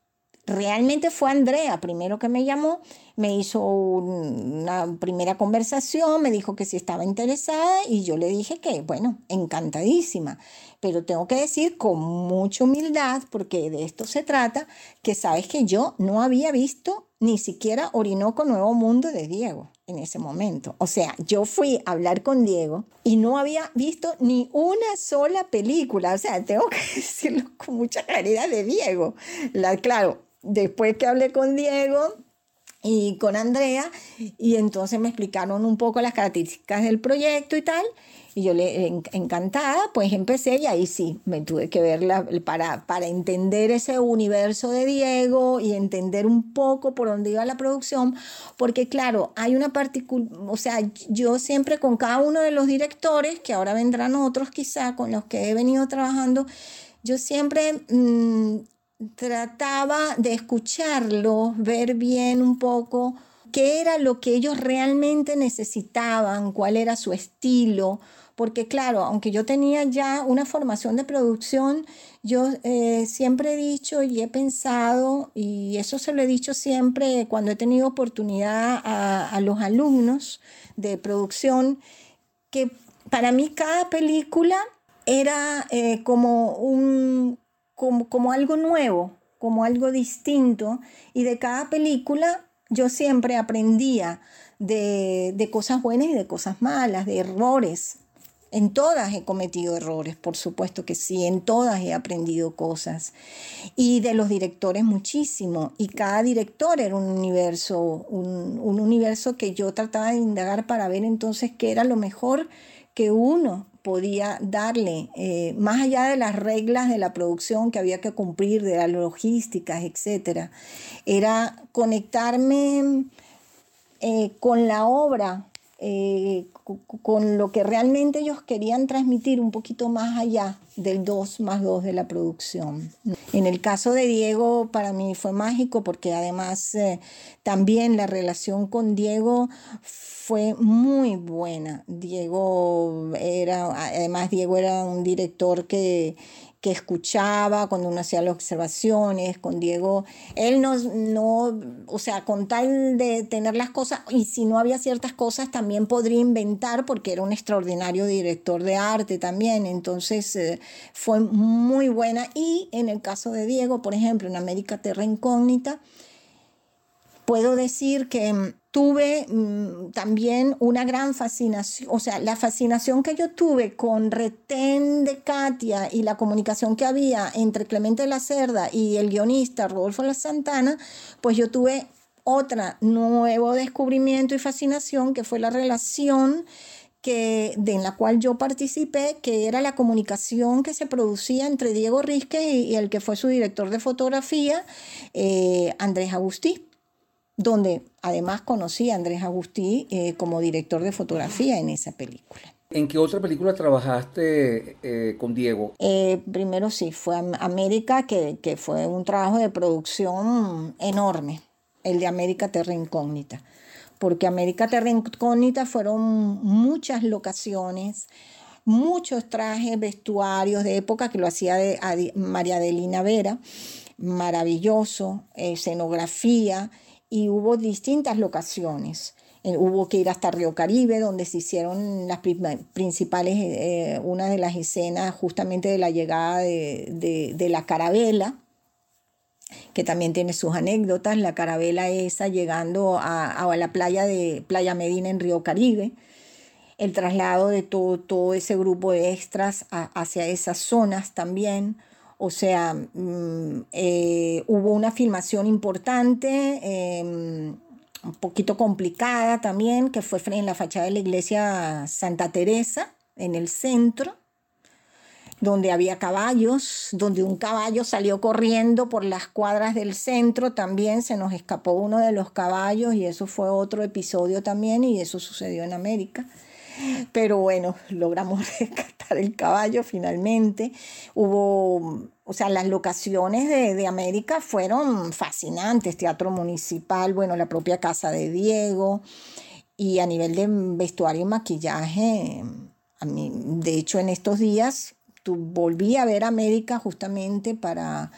realmente fue Andrea primero que me llamó, me hizo una primera conversación, me dijo que si estaba interesada y yo le dije que, bueno, encantadísima. Pero tengo que decir con mucha humildad, porque de esto se trata, que sabes que yo no había visto ni siquiera Orinoco Nuevo Mundo de Diego en ese momento. O sea, yo fui a hablar con Diego y no había visto ni una sola película. O sea, tengo que decirlo con mucha claridad de Diego. La, claro, después que hablé con Diego y con Andrea, y entonces me explicaron un poco las características del proyecto y tal, y yo le encantada, pues empecé y ahí sí, me tuve que verla para, para entender ese universo de Diego y entender un poco por dónde iba la producción, porque claro, hay una particular, o sea, yo siempre con cada uno de los directores, que ahora vendrán otros quizá con los que he venido trabajando, yo siempre mm, trataba de escucharlos, ver bien un poco qué era lo que ellos realmente necesitaban, cuál era su estilo, porque claro, aunque yo tenía ya una formación de producción, yo eh, siempre he dicho y he pensado, y eso se lo he dicho siempre cuando he tenido oportunidad a, los alumnos de producción, que para mí cada película era eh, como un, como, algo nuevo, como algo distinto. Y de cada película yo siempre aprendía de, de, cosas buenas y de cosas malas, de errores. En todas he cometido errores, por supuesto que sí, en todas he aprendido cosas. Y de los directores muchísimo. Y cada director era un universo, un, un universo que yo trataba de indagar para ver entonces qué era lo mejor que uno podía darle, eh, más allá de las reglas de la producción que había que cumplir, de las logísticas, etc. Era conectarme eh, con la obra, eh, con lo que realmente ellos querían transmitir un poquito más allá del 2 más 2 de la producción. En el caso de Diego, para mí fue mágico porque además también la relación con Diego fue muy buena. Diego era, además Diego era un director que, que escuchaba cuando uno hacía las observaciones, con Diego, él no, no, o sea, con tal de tener las cosas, y si no había ciertas cosas, también podría inventar, porque era un extraordinario director de arte también, entonces eh, fue muy buena. Y en el caso de Diego, por ejemplo, en América Terra Incógnita, puedo decir que tuve mm, también una gran fascinación, o sea, la fascinación que yo tuve con Retén de Katia y la comunicación que había entre Clemente de la Cerda y el guionista Rodolfo La Santana, pues yo tuve otra nuevo descubrimiento y fascinación que fue la relación que, de, en la cual yo participé, que era la comunicación que se producía entre Diego Rizque y, el que fue su director de fotografía, eh, Andrés Agustí donde además conocí a Andrés Agustí eh, como director de fotografía en esa película. ¿En qué otra película trabajaste eh, con Diego? Eh, primero sí, fue América, que, que, fue un trabajo de producción enorme, el de América Terra Incógnita, porque América Terra Incógnita fueron muchas locaciones, muchos trajes, vestuarios de época que lo hacía de, María Adelina Vera, maravilloso, escenografía y hubo distintas locaciones. Eh, hubo que ir hasta Río Caribe, donde se hicieron las principales, eh, una de las escenas justamente de la llegada de, la carabela, que también tiene sus anécdotas, la carabela esa llegando a, la playa de Playa Medina en Río Caribe, el traslado de todo, todo ese grupo de extras hacia esas zonas también, o sea, mm, eh, hubo una filmación importante, em, un poquito complicada también, que fue en la fachada de la iglesia Santa Teresa, en el centro, donde había caballos, donde un caballo salió corriendo por las cuadras del centro, también se nos escapó uno de los caballos y eso fue otro episodio también y eso sucedió en América. Pero bueno, logramos rescatar el caballo finalmente. Hubo, o sea, las locaciones de, de, América fueron fascinantes. Teatro municipal, bueno, la propia casa de Diego. Y a nivel de vestuario y maquillaje, a mí, de hecho, en estos días tu, volví a ver América justamente para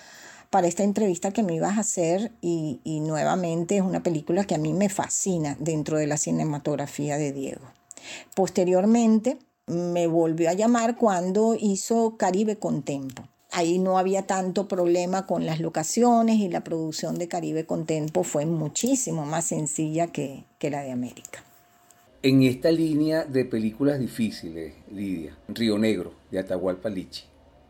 para esta entrevista que me ibas a hacer y, y nuevamente es una película que a mí me fascina dentro de la cinematografía de Diego. Posteriormente me volvió a llamar cuando hizo Caribe con Tempo. Ahí no había tanto problema con las locaciones y la producción de Caribe con Tempo fue muchísimo más sencilla que, que la de América. En esta línea de películas difíciles, Lidia, Río Negro, de Atahualpa Lichi.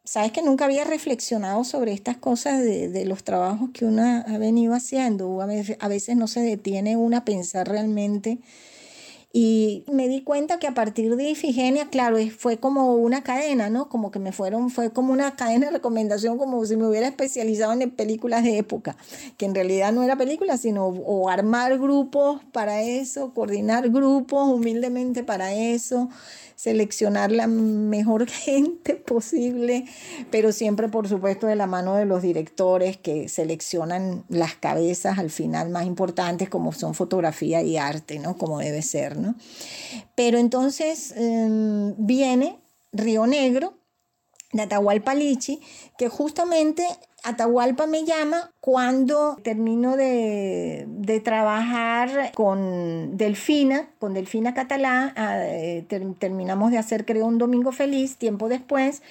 Sabes que nunca había reflexionado sobre estas cosas de, de los trabajos que uno ha venido haciendo. A veces, a veces no se detiene uno a pensar realmente y me di cuenta que a partir de Ifigenia, claro, fue como una cadena, ¿no? Como que me fueron, fue como una cadena de recomendación, como si me hubiera especializado en películas de época, que en realidad no era película, sino o armar grupos para eso, coordinar grupos humildemente para eso seleccionar la mejor gente posible, pero siempre por supuesto de la mano de los directores que seleccionan las cabezas al final más importantes como son fotografía y arte, ¿no? Como debe ser, ¿no? Pero entonces em, viene Río Negro, de Atahualpa Lichi, que justamente Atahualpa me llama cuando termino de, trabajar con Delfina, con Delfina Catalá, ah, eh, terminamos de hacer creo un domingo feliz, tiempo después,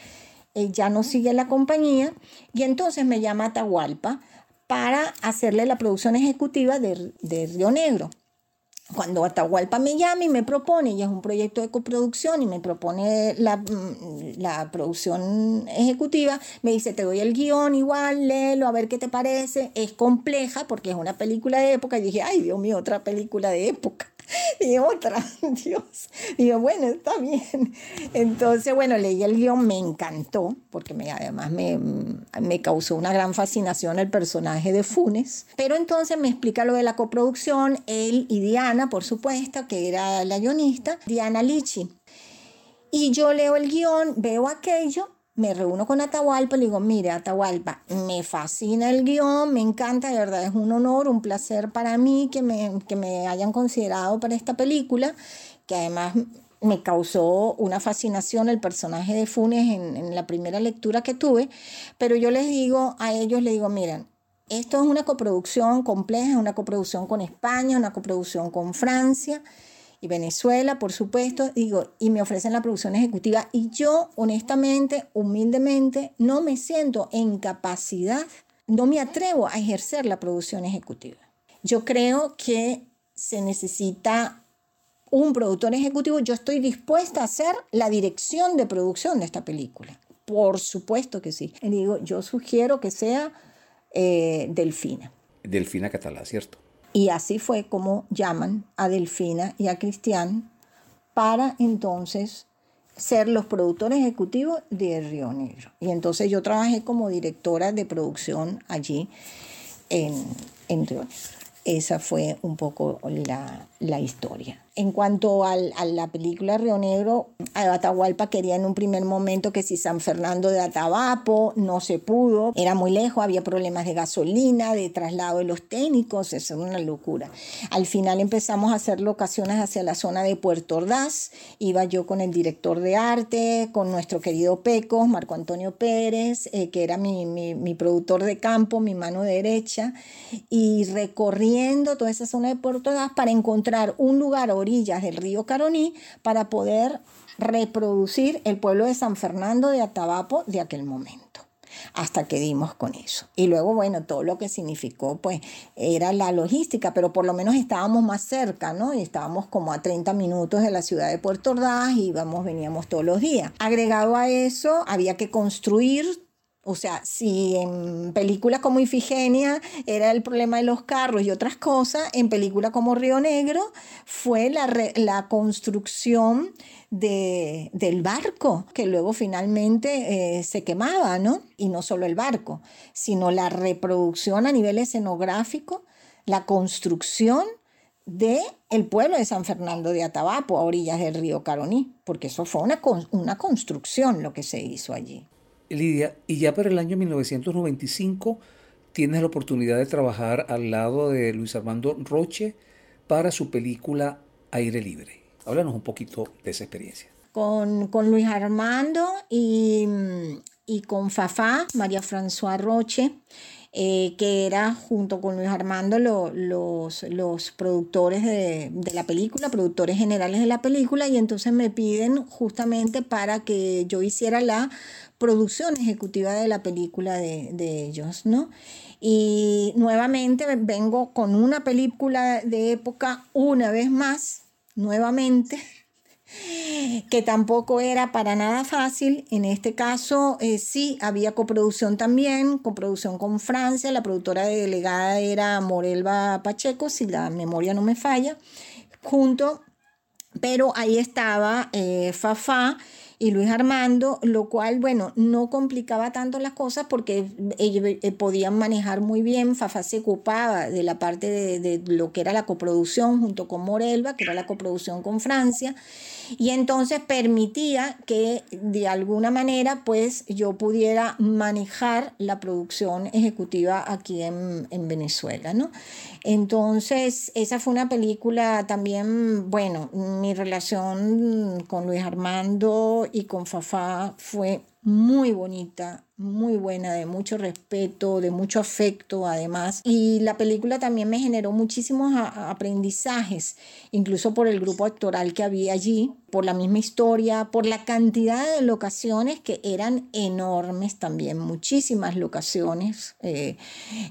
eh, ya no sigue la compañía y entonces me llama Atahualpa para hacerle la producción ejecutiva de, de Río Negro cuando Atahualpa me llama y me propone, y es un proyecto de coproducción y me propone la, mm, la, producción ejecutiva, me dice, te doy el guion igual, léelo, a ver qué te parece. Es compleja porque es una película de época y dije, ay Dios mío, otra película de época. y otra, Dios. Digo, bueno, está bien. Entonces, bueno, leí el guion, me encantó, porque me, además me, me causó una gran fascinación el personaje de Funes. Pero entonces me explica lo de la coproducción, él y Diana, por supuesto, que era la guionista, Diana Lichi. Y yo leo el guion, veo aquello me reúno con Atahualpa y le digo, mire Atahualpa, me fascina el guion, me encanta, de verdad es un honor, un placer para mí que me, que me hayan considerado para esta película, que además me causó una fascinación el personaje de Funes en, en la primera lectura que tuve, pero yo les digo a ellos, les digo, miren, esto es una coproducción compleja, una coproducción con España, una coproducción con Francia, y Venezuela, por supuesto, digo, y me ofrecen la producción ejecutiva y yo honestamente, humildemente, no me siento en capacidad, no me atrevo a ejercer la producción ejecutiva. Yo creo que se necesita un productor ejecutivo, yo estoy dispuesta a hacer la dirección de producción de esta película. Por supuesto que sí. Y digo, yo sugiero que sea eh, Delfina. Delfina Catalá, ¿cierto? Y así fue como llaman a Delfina y a Cristian para entonces ser los productores ejecutivos de Río Negro. Y entonces yo trabajé como directora de producción allí en, en Río. Esa fue un poco la, la historia. En cuanto al, a la película Río Negro, Atahualpa quería en un primer momento que si San Fernando de Atabapo no se pudo, era muy lejos, había problemas de gasolina, de traslado de los técnicos, eso era una locura. Al final empezamos a hacer locaciones hacia la zona de Puerto Ordaz, iba yo con el director de arte, con nuestro querido Pecos, Marco Antonio Pérez, eh, que era mi, mi, mi productor de campo, mi mano derecha, y recorriendo toda esa zona de Puerto Ordaz para encontrar un lugar orillas del río Caroní para poder reproducir el pueblo de San Fernando de Atabapo de aquel momento hasta que dimos con eso. Y luego, bueno, todo lo que significó, pues, era la logística, pero por lo menos estábamos más cerca, ¿no? Y estábamos como a 30 minutos de la ciudad de Puerto Ordaz y íbamos, veníamos todos los días. Agregado a eso, había que construir o sea, si en películas como Ifigenia era el problema de los carros y otras cosas, en películas como Río Negro fue la, la construcción de, del barco, que luego finalmente eh, se quemaba, ¿no? Y no solo el barco, sino la reproducción a nivel escenográfico, la construcción de el pueblo de San Fernando de Atabapo, a orillas del río Caroní, porque eso fue una, una construcción lo que se hizo allí. Lidia, y ya para el año 1995 tienes la oportunidad de trabajar al lado de Luis Armando Roche para su película Aire Libre. Háblanos un poquito de esa experiencia. Con, con Luis Armando y, y con Fafá, María François Roche. Eh, que era junto con Luis Armando los, los productores de, de, la película, productores generales de la película, y entonces me piden justamente para que yo hiciera la producción ejecutiva de la película de, de ellos, ¿no? Y nuevamente vengo con una película de época una vez más, nuevamente, que tampoco era para nada fácil. En este caso eh, sí había coproducción también, coproducción con Francia. La productora delegada era Morelva Pacheco, si la memoria no me falla, junto, pero ahí estaba eh, Fafá y Luis Armando, lo cual, bueno, no complicaba tanto las cosas porque ellos eh, podían manejar muy bien, Fafa se ocupaba de la parte de, de, lo que era la coproducción junto con Morelva, que era la coproducción con Francia, y entonces permitía que de alguna manera pues yo pudiera manejar la producción ejecutiva aquí en, en Venezuela, ¿no? Entonces, esa fue una película también, bueno, mi relación con Luis Armando y con Fafá fue muy bonita, muy buena, de mucho respeto, de mucho afecto además. Y la película también me generó muchísimos aprendizajes, incluso por el grupo actoral que había allí, por la misma historia, por la cantidad de locaciones que eran enormes también, muchísimas locaciones. Eh,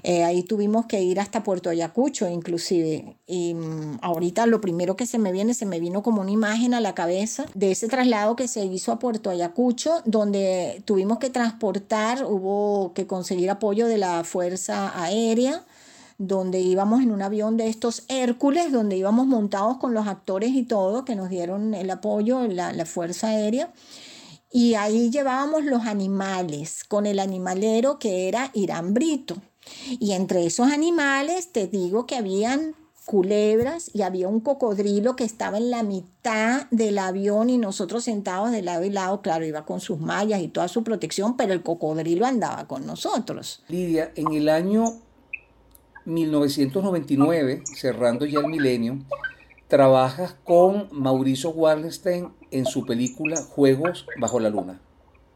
eh, ahí tuvimos que ir hasta Puerto Ayacucho inclusive. Y um, ahorita lo primero que se me viene, se me vino como una imagen a la cabeza de ese traslado que se hizo a Puerto Ayacucho, donde tuvimos que transportar, hubo que conseguir apoyo de la Fuerza Aérea donde íbamos en un avión de estos Hércules, donde íbamos montados con los actores y todo, que nos dieron el apoyo, la, la Fuerza Aérea. Y ahí llevábamos los animales, con el animalero que era Irán Brito. Y entre esos animales te digo que habían culebras y había un cocodrilo que estaba en la mitad del avión y nosotros sentados de lado y lado, claro, iba con sus mallas y toda su protección, pero el cocodrilo andaba con nosotros. Lidia, en el año 1999, cerrando ya el milenio, trabajas con Mauricio Wallenstein en su película Juegos bajo la Luna.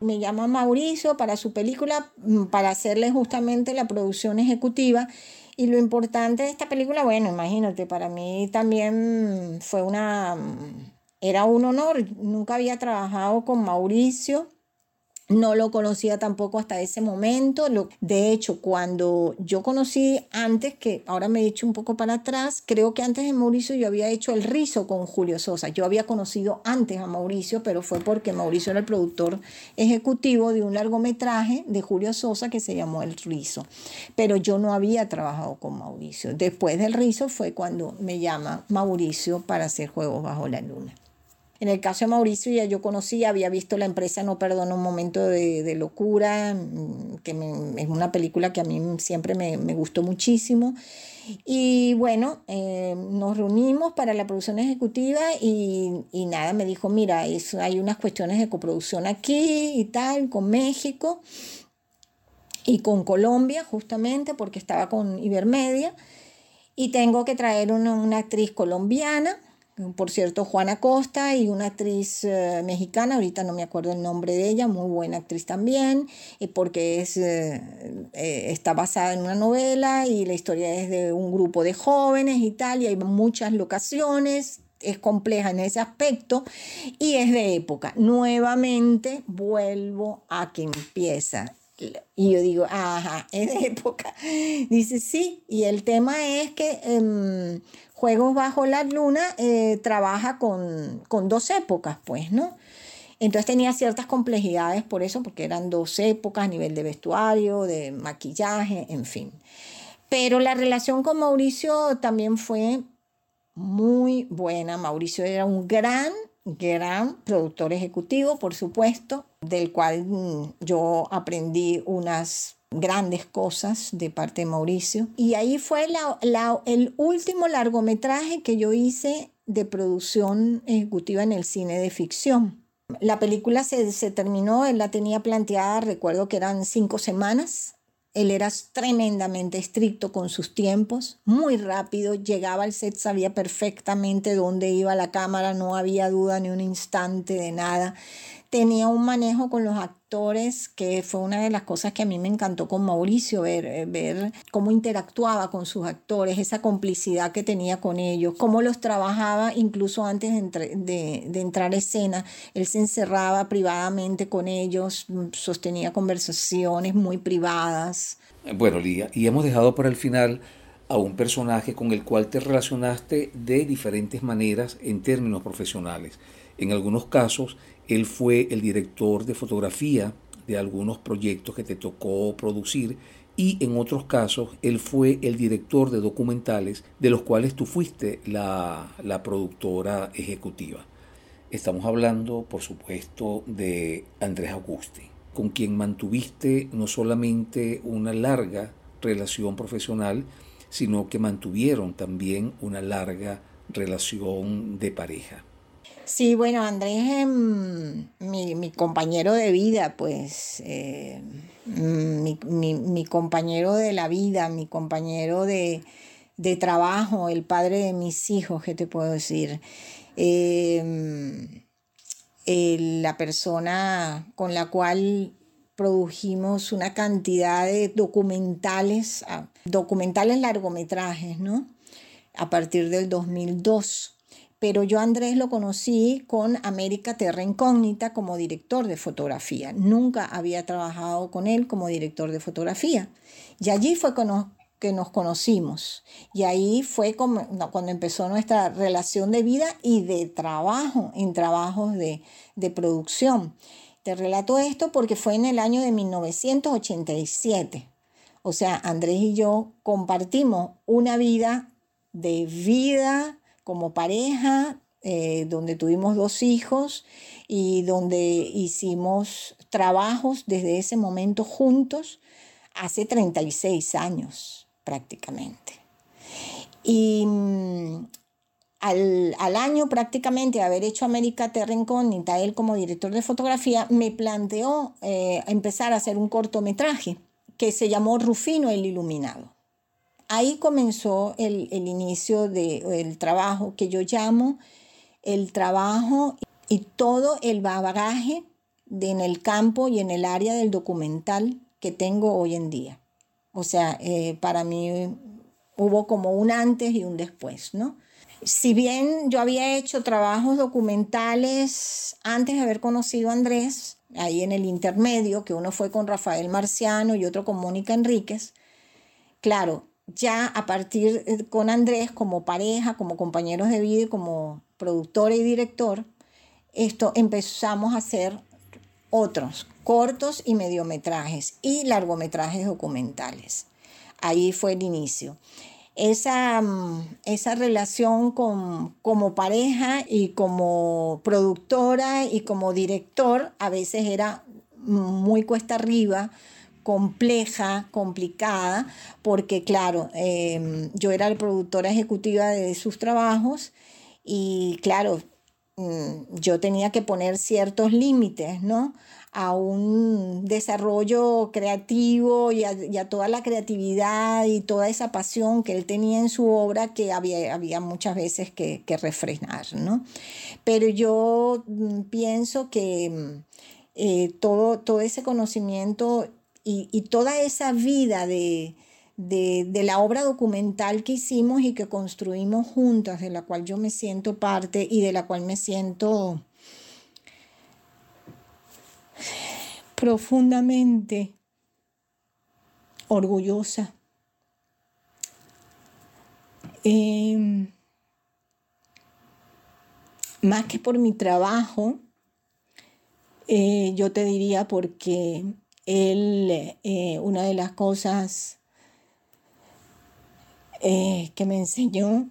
Me llama Mauricio para su película, mm, para hacerle justamente la producción ejecutiva. Y lo importante de esta película, bueno, imagínate, para mí también fue una, mm, era un honor. Nunca había trabajado con Mauricio no lo conocía tampoco hasta ese momento. de hecho, cuando yo conocí antes, que ahora me he dicho un poco para atrás, creo que antes de Mauricio yo había hecho el rizo con Julio Sosa. Yo había conocido antes a Mauricio, pero fue porque Mauricio era el productor ejecutivo de un largometraje de Julio Sosa que se llamó El rizo. Pero yo no había trabajado con Mauricio. Después del rizo fue cuando me llama Mauricio para hacer Juegos bajo la Luna. En el caso de Mauricio ya yo conocía, había visto La empresa no perdona un momento de, locura, mm, que es una película que a mí siempre me, gustó muchísimo. Y bueno, eh, nos reunimos para la producción ejecutiva y, y nada, me dijo, mira, hay unas cuestiones de coproducción aquí y tal, con México y con Colombia justamente, porque estaba con Ibermedia, y tengo que traer una, una actriz colombiana por cierto, Juana Costa y una actriz eh, mexicana, ahorita no me acuerdo el nombre de ella, muy buena actriz también, y porque es, eh, eh, está basada en una novela y la historia es de un grupo de jóvenes y tal, y hay muchas locaciones, es compleja en ese aspecto y es de época. Nuevamente vuelvo a que empieza. Y yo digo, ajá, es de época. Dice, sí, y el tema es que... Em, Juegos bajo la luna eh, trabaja con, con, dos épocas, pues, ¿no? Entonces tenía ciertas complejidades por eso, porque eran dos épocas a nivel de vestuario, de maquillaje, en fin. Pero la relación con Mauricio también fue muy buena. Mauricio era un gran, gran productor ejecutivo, por supuesto, del cual mm, yo aprendí unas grandes cosas de parte de Mauricio. Y ahí fue el último largometraje que yo hice de producción ejecutiva en el cine de ficción. La película se, se terminó, él la tenía planteada, recuerdo que eran cinco semanas. Él era tremendamente estricto con sus tiempos, muy rápido, llegaba al set, sabía perfectamente dónde iba la cámara, no había duda ni un instante de nada. Tenía un manejo con los actores que fue una de las cosas que a mí me encantó con Mauricio, ver, eh, ver cómo interactuaba con sus actores, esa complicidad que tenía con ellos, cómo los trabajaba incluso antes de, de entrar a escena. Él se encerraba privadamente con ellos, sostenía conversaciones muy privadas. Bueno, Lía, y hemos dejado para el final a un personaje con el cual te relacionaste de diferentes maneras en términos profesionales. En algunos casos, él fue el director de fotografía de algunos proyectos que te tocó producir y en otros casos él fue el director de documentales de los cuales tú fuiste la, la productora ejecutiva. Estamos hablando, por supuesto, de Andrés Augusti, con quien mantuviste no solamente una larga relación profesional, sino que mantuvieron también una larga relación de pareja. Sí, bueno, Andrés es em, mi, compañero de vida, pues, eh, mi, compañero de la vida, mi compañero de, trabajo, el padre de mis hijos, ¿qué te puedo decir? Em, la persona con la cual produjimos una cantidad de documentales, ah, documentales largometrajes, ¿no? A partir del 2002. Pero yo Andrés lo conocí con América Terra Incógnita como director de fotografía. Nunca había trabajado con él como director de fotografía. Y allí fue que nos conocimos. Y ahí fue cuando empezó nuestra relación de vida y de trabajo, en trabajos de, de producción. Te relato esto porque fue en el año de 1987. O sea, Andrés y yo compartimos una vida de vida como pareja, eh, donde tuvimos dos hijos y donde hicimos trabajos desde ese momento juntos hace 36 años prácticamente. Y mm, al, año prácticamente de haber hecho América Terra Incógnita, él como director de fotografía, me planteó eh, empezar a hacer un cortometraje que se llamó Rufino el Iluminado. Ahí comenzó el, inicio del trabajo que yo llamo el trabajo y todo el bagaje de, en el campo y en el área del documental que tengo hoy en día. O sea, eh, para mí hubo como un antes y un después, ¿no? si bien yo había hecho trabajos documentales antes de haber conocido a Andrés, ahí en el intermedio, que uno fue con Rafael Marciano y otro con Mónica Enríquez, claro, ya a partir eh, con Andrés como pareja, como compañeros de vida como productor y director, esto empezamos a hacer otros cortos y mediometrajes y largometrajes documentales. Ahí fue el inicio esa, mm, esa relación con, como pareja y como productora y como director a veces era muy cuesta arriba, compleja, complicada, porque claro, em, yo era la productora ejecutiva de sus trabajos y claro, mm, yo tenía que poner ciertos límites, ¿no? a un desarrollo creativo y a, toda la creatividad y toda esa pasión que él tenía en su obra que había, había muchas veces que, refrenar, ¿no? Pero yo mm, pienso que mm, eh, todo, todo ese conocimiento y, toda esa vida de, de, la obra documental que hicimos y que construimos juntas, de la cual yo me siento parte y de la cual me siento profundamente orgullosa. Em, más que por mi trabajo, eh, yo te diría porque él, eh, una de las cosas eh, que me enseñó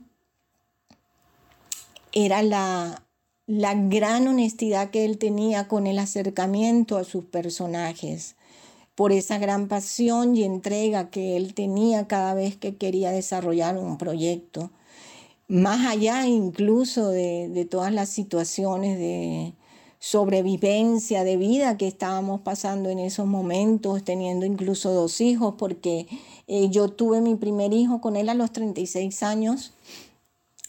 era la la gran honestidad que él tenía con el acercamiento a sus personajes, por esa gran pasión y entrega que él tenía cada vez que quería desarrollar un proyecto, más allá incluso de, todas las situaciones de sobrevivencia de vida que estábamos pasando en esos momentos, teniendo incluso dos hijos, porque eh, yo tuve mi primer hijo con él a los 36 años.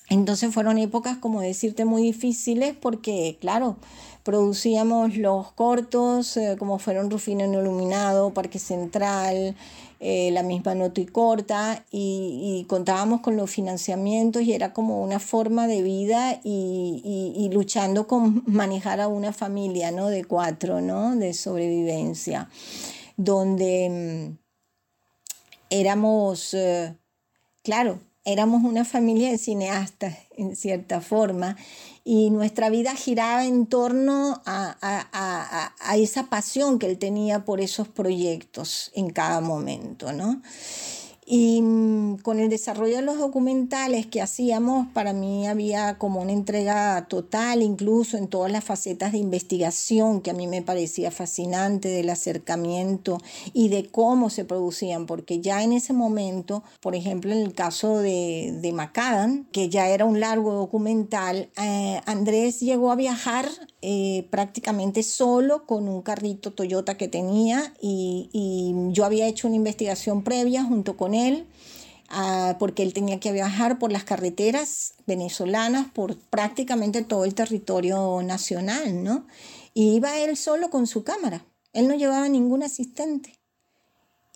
Entonces fueron épocas, como decirte, muy difíciles porque, claro, producíamos los cortos, eh, como fueron Rufino en Iluminado, Parque Central, eh, la misma nota y corta, y, contábamos con los financiamientos y era como una forma de vida y, luchando con manejar a una familia ¿no? de cuatro, ¿no? de sobrevivencia, donde mm, éramos, eh, claro, éramos una familia de cineastas en cierta forma y nuestra vida giraba en torno a, a, esa pasión que él tenía por esos proyectos en cada momento, ¿no? Con el desarrollo de los documentales que hacíamos, para mí había como una entrega total, incluso en todas las facetas de investigación, que a mí me parecía fascinante, del acercamiento y de cómo se producían, porque ya en ese momento, por ejemplo, en el caso de, de Macadam, que ya era un largo documental, eh, Andrés llegó a viajar eh, prácticamente solo con un carrito Toyota que tenía y, y yo había hecho una investigación previa junto con él, porque él tenía que viajar por las carreteras venezolanas, por prácticamente todo el territorio nacional, ¿no? Y iba él solo con su cámara, él no llevaba ningún asistente.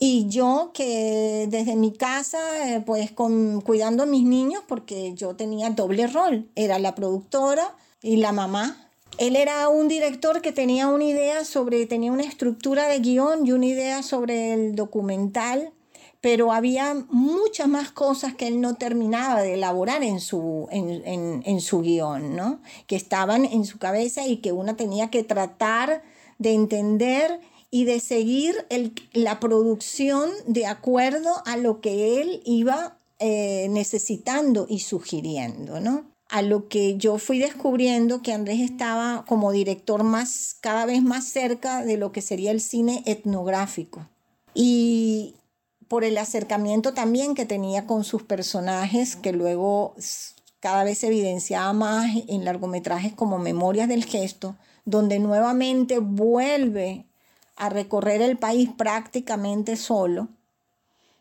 Y yo que desde mi casa, eh, pues con, cuidando a mis niños, porque yo tenía doble rol, era la productora y la mamá. Él era un director que tenía una idea sobre, tenía una estructura de guion y una idea sobre el documental pero había muchas más cosas que él no terminaba de elaborar en su, en, su guion, ¿no? que estaban en su cabeza y que uno tenía que tratar de entender y de seguir la producción de acuerdo a lo que él iba eh, necesitando y sugiriendo, ¿no? A lo que yo fui descubriendo que Andrés estaba como director más, cada vez más cerca de lo que sería el cine etnográfico. Y, por el acercamiento también que tenía con sus personajes, que luego cada vez se evidenciaba más en largometrajes como Memorias del Gesto, donde nuevamente vuelve a recorrer el país prácticamente solo,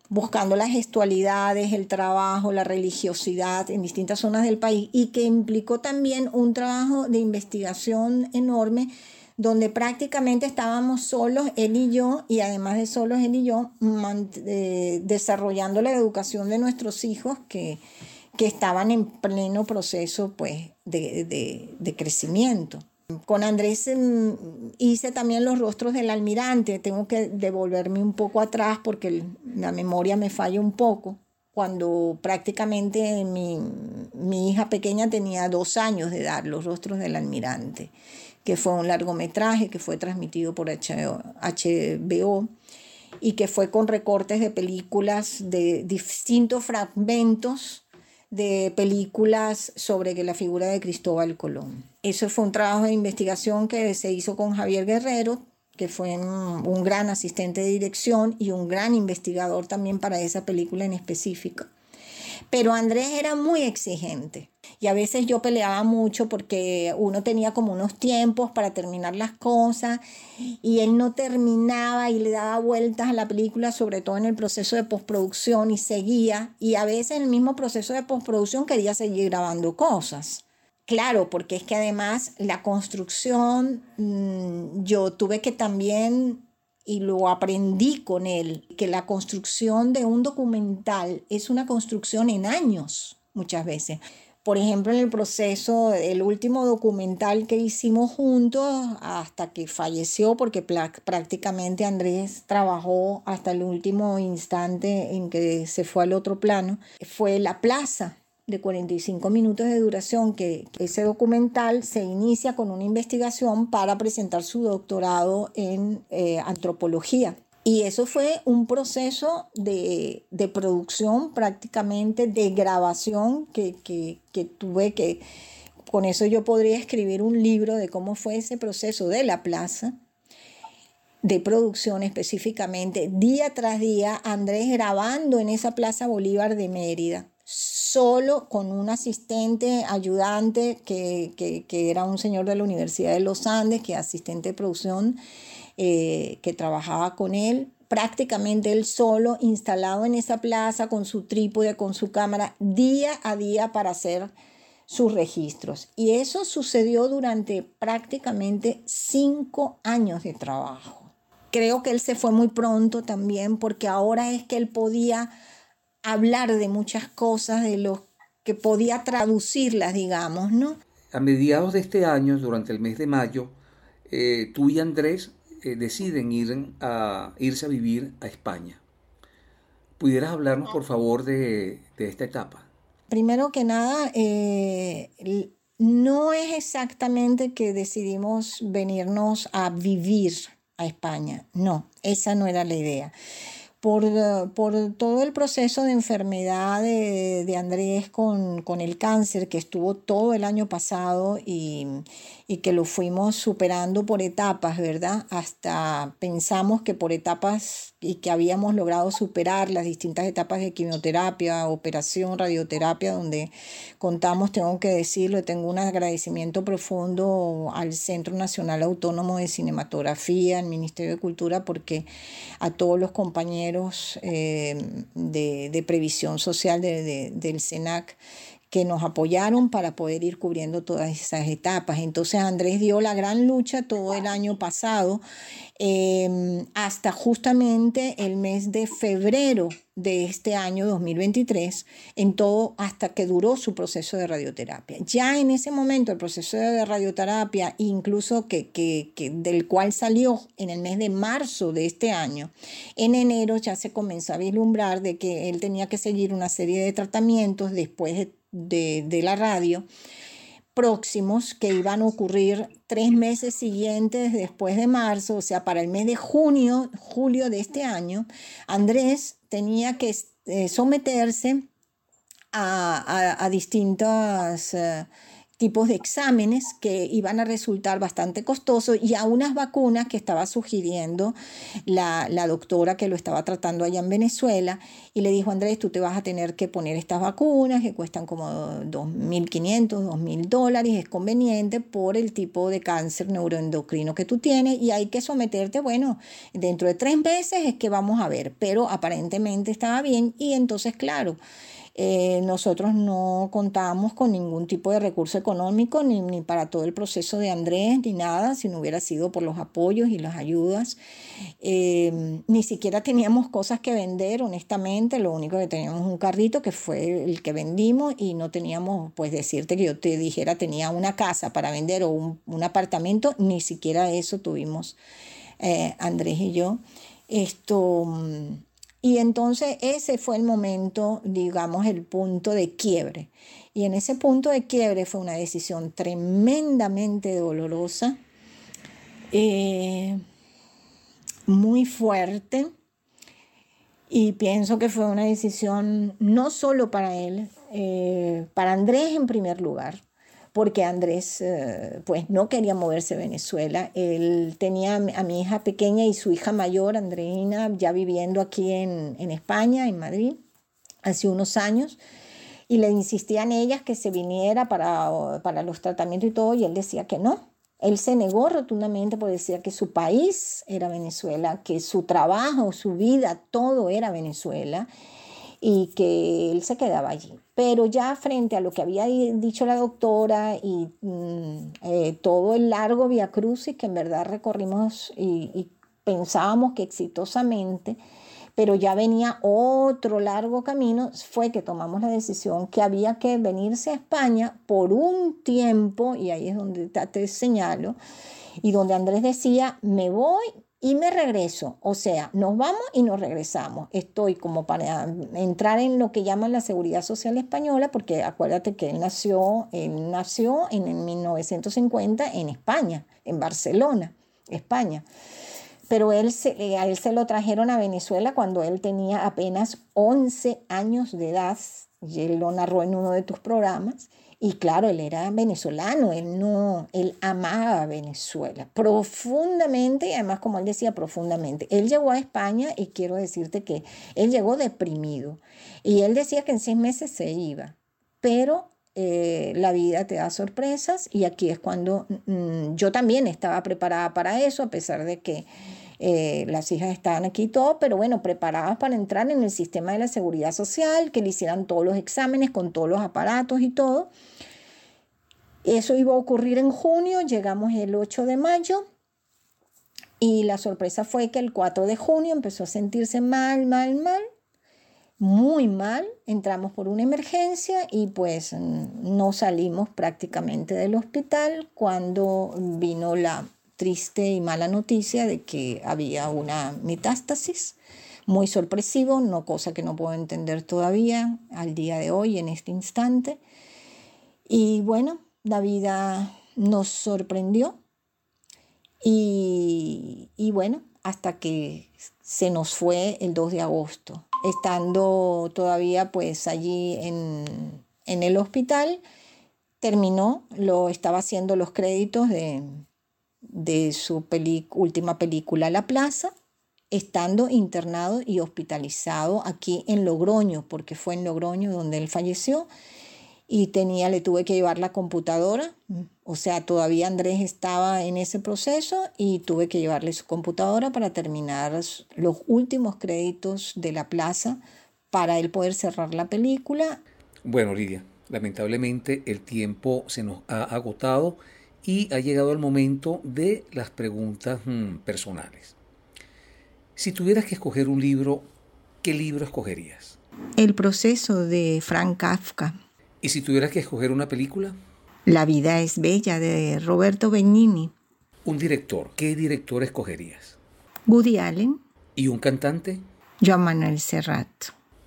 buscando las gestualidades, el trabajo, la religiosidad en distintas zonas del país y que implicó también un trabajo de investigación enorme donde prácticamente estábamos solos, él y yo, y además de solos, él y yo, eh, desarrollando la educación de nuestros hijos que, que estaban en pleno proceso pues, de, de, crecimiento. Con Andrés mm, hice también los rostros del almirante, tengo que devolverme un poco atrás porque la memoria me falla un poco. Cuando prácticamente mi, mi, hija pequeña tenía dos años de edad, los rostros del almirante que fue un largometraje que fue transmitido por HBO y que fue con recortes de películas de distintos fragmentos de películas sobre la figura de Cristóbal Colón. Eso fue un trabajo de investigación que se hizo con Javier Guerrero, que fue un gran asistente de dirección y un gran investigador también para esa película en específico. Pero Andrés era muy exigente y a veces yo peleaba mucho porque uno tenía como unos tiempos para terminar las cosas y él no terminaba y le daba vueltas a la película, sobre todo en el proceso de postproducción y seguía y a veces en el mismo proceso de postproducción quería seguir grabando cosas. Claro, porque es que además la construcción, mm, yo tuve que también y lo aprendí con él, que la construcción de un documental es una construcción en años muchas veces. Por ejemplo, en el proceso, el último documental que hicimos juntos hasta que falleció, porque prácticamente Andrés trabajó hasta el último instante en que se fue al otro plano, fue La Plaza de 45 minutos de duración, que ese documental se inicia con una investigación para presentar su doctorado en eh, antropología. Y eso fue un proceso de, producción prácticamente, de grabación que, que, tuve que, con eso yo podría escribir un libro de cómo fue ese proceso de la plaza, de producción específicamente, día tras día, Andrés grabando en esa Plaza Bolívar de Mérida solo con un asistente ayudante que, era un señor de la Universidad de los Andes, que asistente de producción, eh, que trabajaba con él, prácticamente él solo, instalado en esa plaza con su trípode, con su cámara, día a día para hacer sus registros. Y eso sucedió durante prácticamente cinco años de trabajo. Creo que él se fue muy pronto también porque ahora es que él podía hablar de muchas cosas, de lo que podía traducirlas, digamos, ¿no? A mediados de este año, durante el mes de mayo, eh, tú y Andrés eh, deciden ir a, irse a vivir a España. ¿Pudieras hablarnos, por favor, de, esta etapa? Primero que nada, eh, no es exactamente que decidimos venirnos a vivir a España. No, esa no era la idea por, por, todo el proceso de enfermedad de, de Andrés con, con, el cáncer que estuvo todo el año pasado y, y, que lo fuimos superando por etapas, ¿verdad? Hasta pensamos que por etapas y que habíamos logrado superar las distintas etapas de quimioterapia, operación, radioterapia, donde contamos, tengo que decirlo, tengo un agradecimiento profundo al Centro Nacional Autónomo de Cinematografía, al Ministerio de Cultura, porque a todos los compañeros eh, de, de, previsión social de, de, del SENAC, que nos apoyaron para poder ir cubriendo todas esas etapas. Entonces Andrés dio la gran lucha todo el año pasado em, hasta justamente el mes de febrero de este año 2023, en todo hasta que duró su proceso de radioterapia. Ya en ese momento el proceso de radioterapia, incluso que, que, que del cual salió en el mes de marzo de este año, en enero ya se comenzó a vislumbrar de que él tenía que seguir una serie de tratamientos después de de, la radio próximos que iban a ocurrir tres meses siguientes después de marzo, o sea, para el mes de junio, julio de este año, Andrés tenía que eh, someterse a, distintas... Eh, tipos de exámenes que iban a resultar bastante costosos y a unas vacunas que estaba sugiriendo la, doctora que lo estaba tratando allá en Venezuela y le dijo, Andrés, tú te vas a tener que poner estas vacunas que cuestan como 2.500, 2.000 dólares, es conveniente por el tipo de cáncer neuroendocrino que tú tienes y hay que someterte, bueno, dentro de tres meses es que vamos a ver, pero aparentemente estaba bien y entonces, claro, eh, nosotros no contábamos con ningún tipo de recurso económico ni, ni, para todo el proceso de Andrés ni nada, si no hubiera sido por los apoyos y las ayudas. Eh, ni siquiera teníamos cosas que vender, honestamente, lo único que teníamos un carrito que fue el que vendimos y no teníamos, pues decirte que yo te dijera tenía una casa para vender o un, apartamento, ni siquiera eso tuvimos eh, Andrés y yo. Esto y entonces ese fue el momento, digamos, el punto de quiebre. Y en ese punto de quiebre fue una decisión tremendamente dolorosa, eh, muy fuerte. Y pienso que fue una decisión no solo para él, eh, para Andrés en primer lugar, porque Andrés eh, pues no quería moverse a Venezuela. Él tenía a mi hija pequeña y su hija mayor, Andreina, ya viviendo aquí en, en España, en Madrid, hace unos años. Y le insistían ellas que se viniera para, para los tratamientos y todo, y él decía que no, él se negó rotundamente porque decía que su país era Venezuela, que su trabajo, su vida, todo era Venezuela y que él se quedaba allí. Pero ya frente a lo que había dicho la doctora y mm, eh, todo el largo via crucis que en verdad recorrimos y, pensábamos que exitosamente, pero ya venía otro largo camino, fue que tomamos la decisión que había que venirse a España por un tiempo, y ahí es donde te señalo, y donde Andrés decía, me voy y me regreso. O sea, nos vamos y nos regresamos. Estoy como para entrar en lo que llaman la seguridad social española, porque acuérdate que él nació, él nació en 1950 en España, en Barcelona, España. Pero él se, a él se lo trajeron a Venezuela cuando él tenía apenas 11 años de edad, y él lo narró en uno de tus programas. Y claro, él era venezolano, él no, él amaba Venezuela profundamente y además, como él decía, profundamente. Él llegó a España y quiero decirte que él llegó deprimido y él decía que en seis meses se iba, pero eh, la vida te da sorpresas y aquí es cuando mm, yo también estaba preparada para eso, a pesar de que eh, las hijas estaban aquí y todo, pero bueno, preparadas para entrar en el sistema de la seguridad social, que le hicieran todos los exámenes con todos los aparatos y todo. Eso iba a ocurrir en junio, llegamos el 8 de mayo y la sorpresa fue que el 4 de junio empezó a sentirse mal, mal, mal, muy mal. Entramos por una emergencia y pues no salimos prácticamente del hospital cuando vino la triste y mala noticia de que había una metástasis. Muy sorpresivo, no cosa que no puedo entender todavía al día de hoy, en este instante. Y bueno, la vida nos sorprendió y, bueno, hasta que se nos fue el 2 de agosto, estando todavía pues allí en, el hospital, terminó, lo estaba haciendo los créditos de, de su última película La Plaza, estando internado y hospitalizado aquí en Logroño, porque fue en Logroño donde él falleció y tenía, le tuve que llevar la computadora, o sea, todavía Andrés estaba en ese proceso y tuve que llevarle su computadora para terminar los últimos créditos de la plaza para él poder cerrar la película. Bueno, Lidia, lamentablemente el tiempo se nos ha agotado y ha llegado el momento de las preguntas mm, personales. Si tuvieras que escoger un libro, ¿qué libro escogerías? El proceso de Frank Kafka. ¿Y si tuvieras que escoger una película? La vida es bella de Roberto Benigni. Un director, ¿qué director escogerías? Woody Allen. ¿Y un cantante? Joan Manuel Serrat.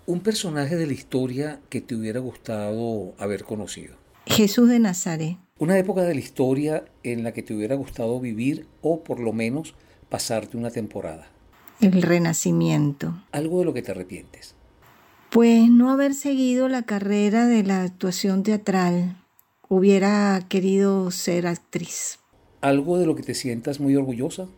Un personaje de la historia que te hubiera gustado haber conocido. Jesús de Nazaret. Una época de la historia en la que te hubiera gustado vivir o por lo menos pasarte una temporada. El Renacimiento. Algo de lo que te arrepientes. Pues no haber seguido la carrera de la actuación teatral. Hubiera querido ser actriz. ¿Algo de lo que te sientas muy orgullosa?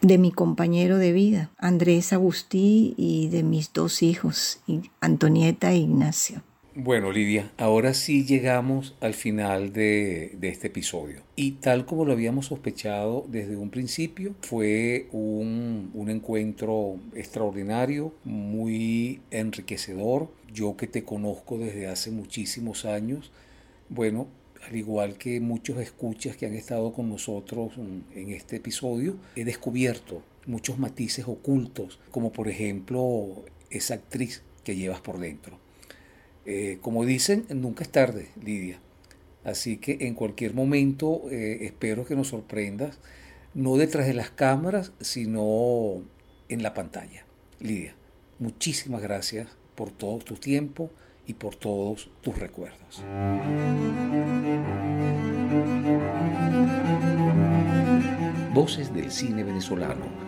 De mi compañero de vida, Andrés Agustí, y de mis dos hijos, Antonieta e Ignacio. Bueno, Lidia, ahora sí llegamos al final de, este episodio. Y tal como lo habíamos sospechado desde un principio, fue un, un encuentro extraordinario, muy enriquecedor. Yo que te conozco desde hace muchísimos años, bueno, al igual que muchos escuchas que han estado con nosotros en este episodio, he descubierto muchos matices ocultos, como por ejemplo esa actriz que llevas por dentro. Eh, como dicen, nunca es tarde, Lidia. Así que en cualquier momento eh, espero que nos sorprendas, no detrás de las cámaras, sino en la pantalla. Lidia, muchísimas gracias por todo tu tiempo y por todos tus recuerdos. Voces del cine venezolano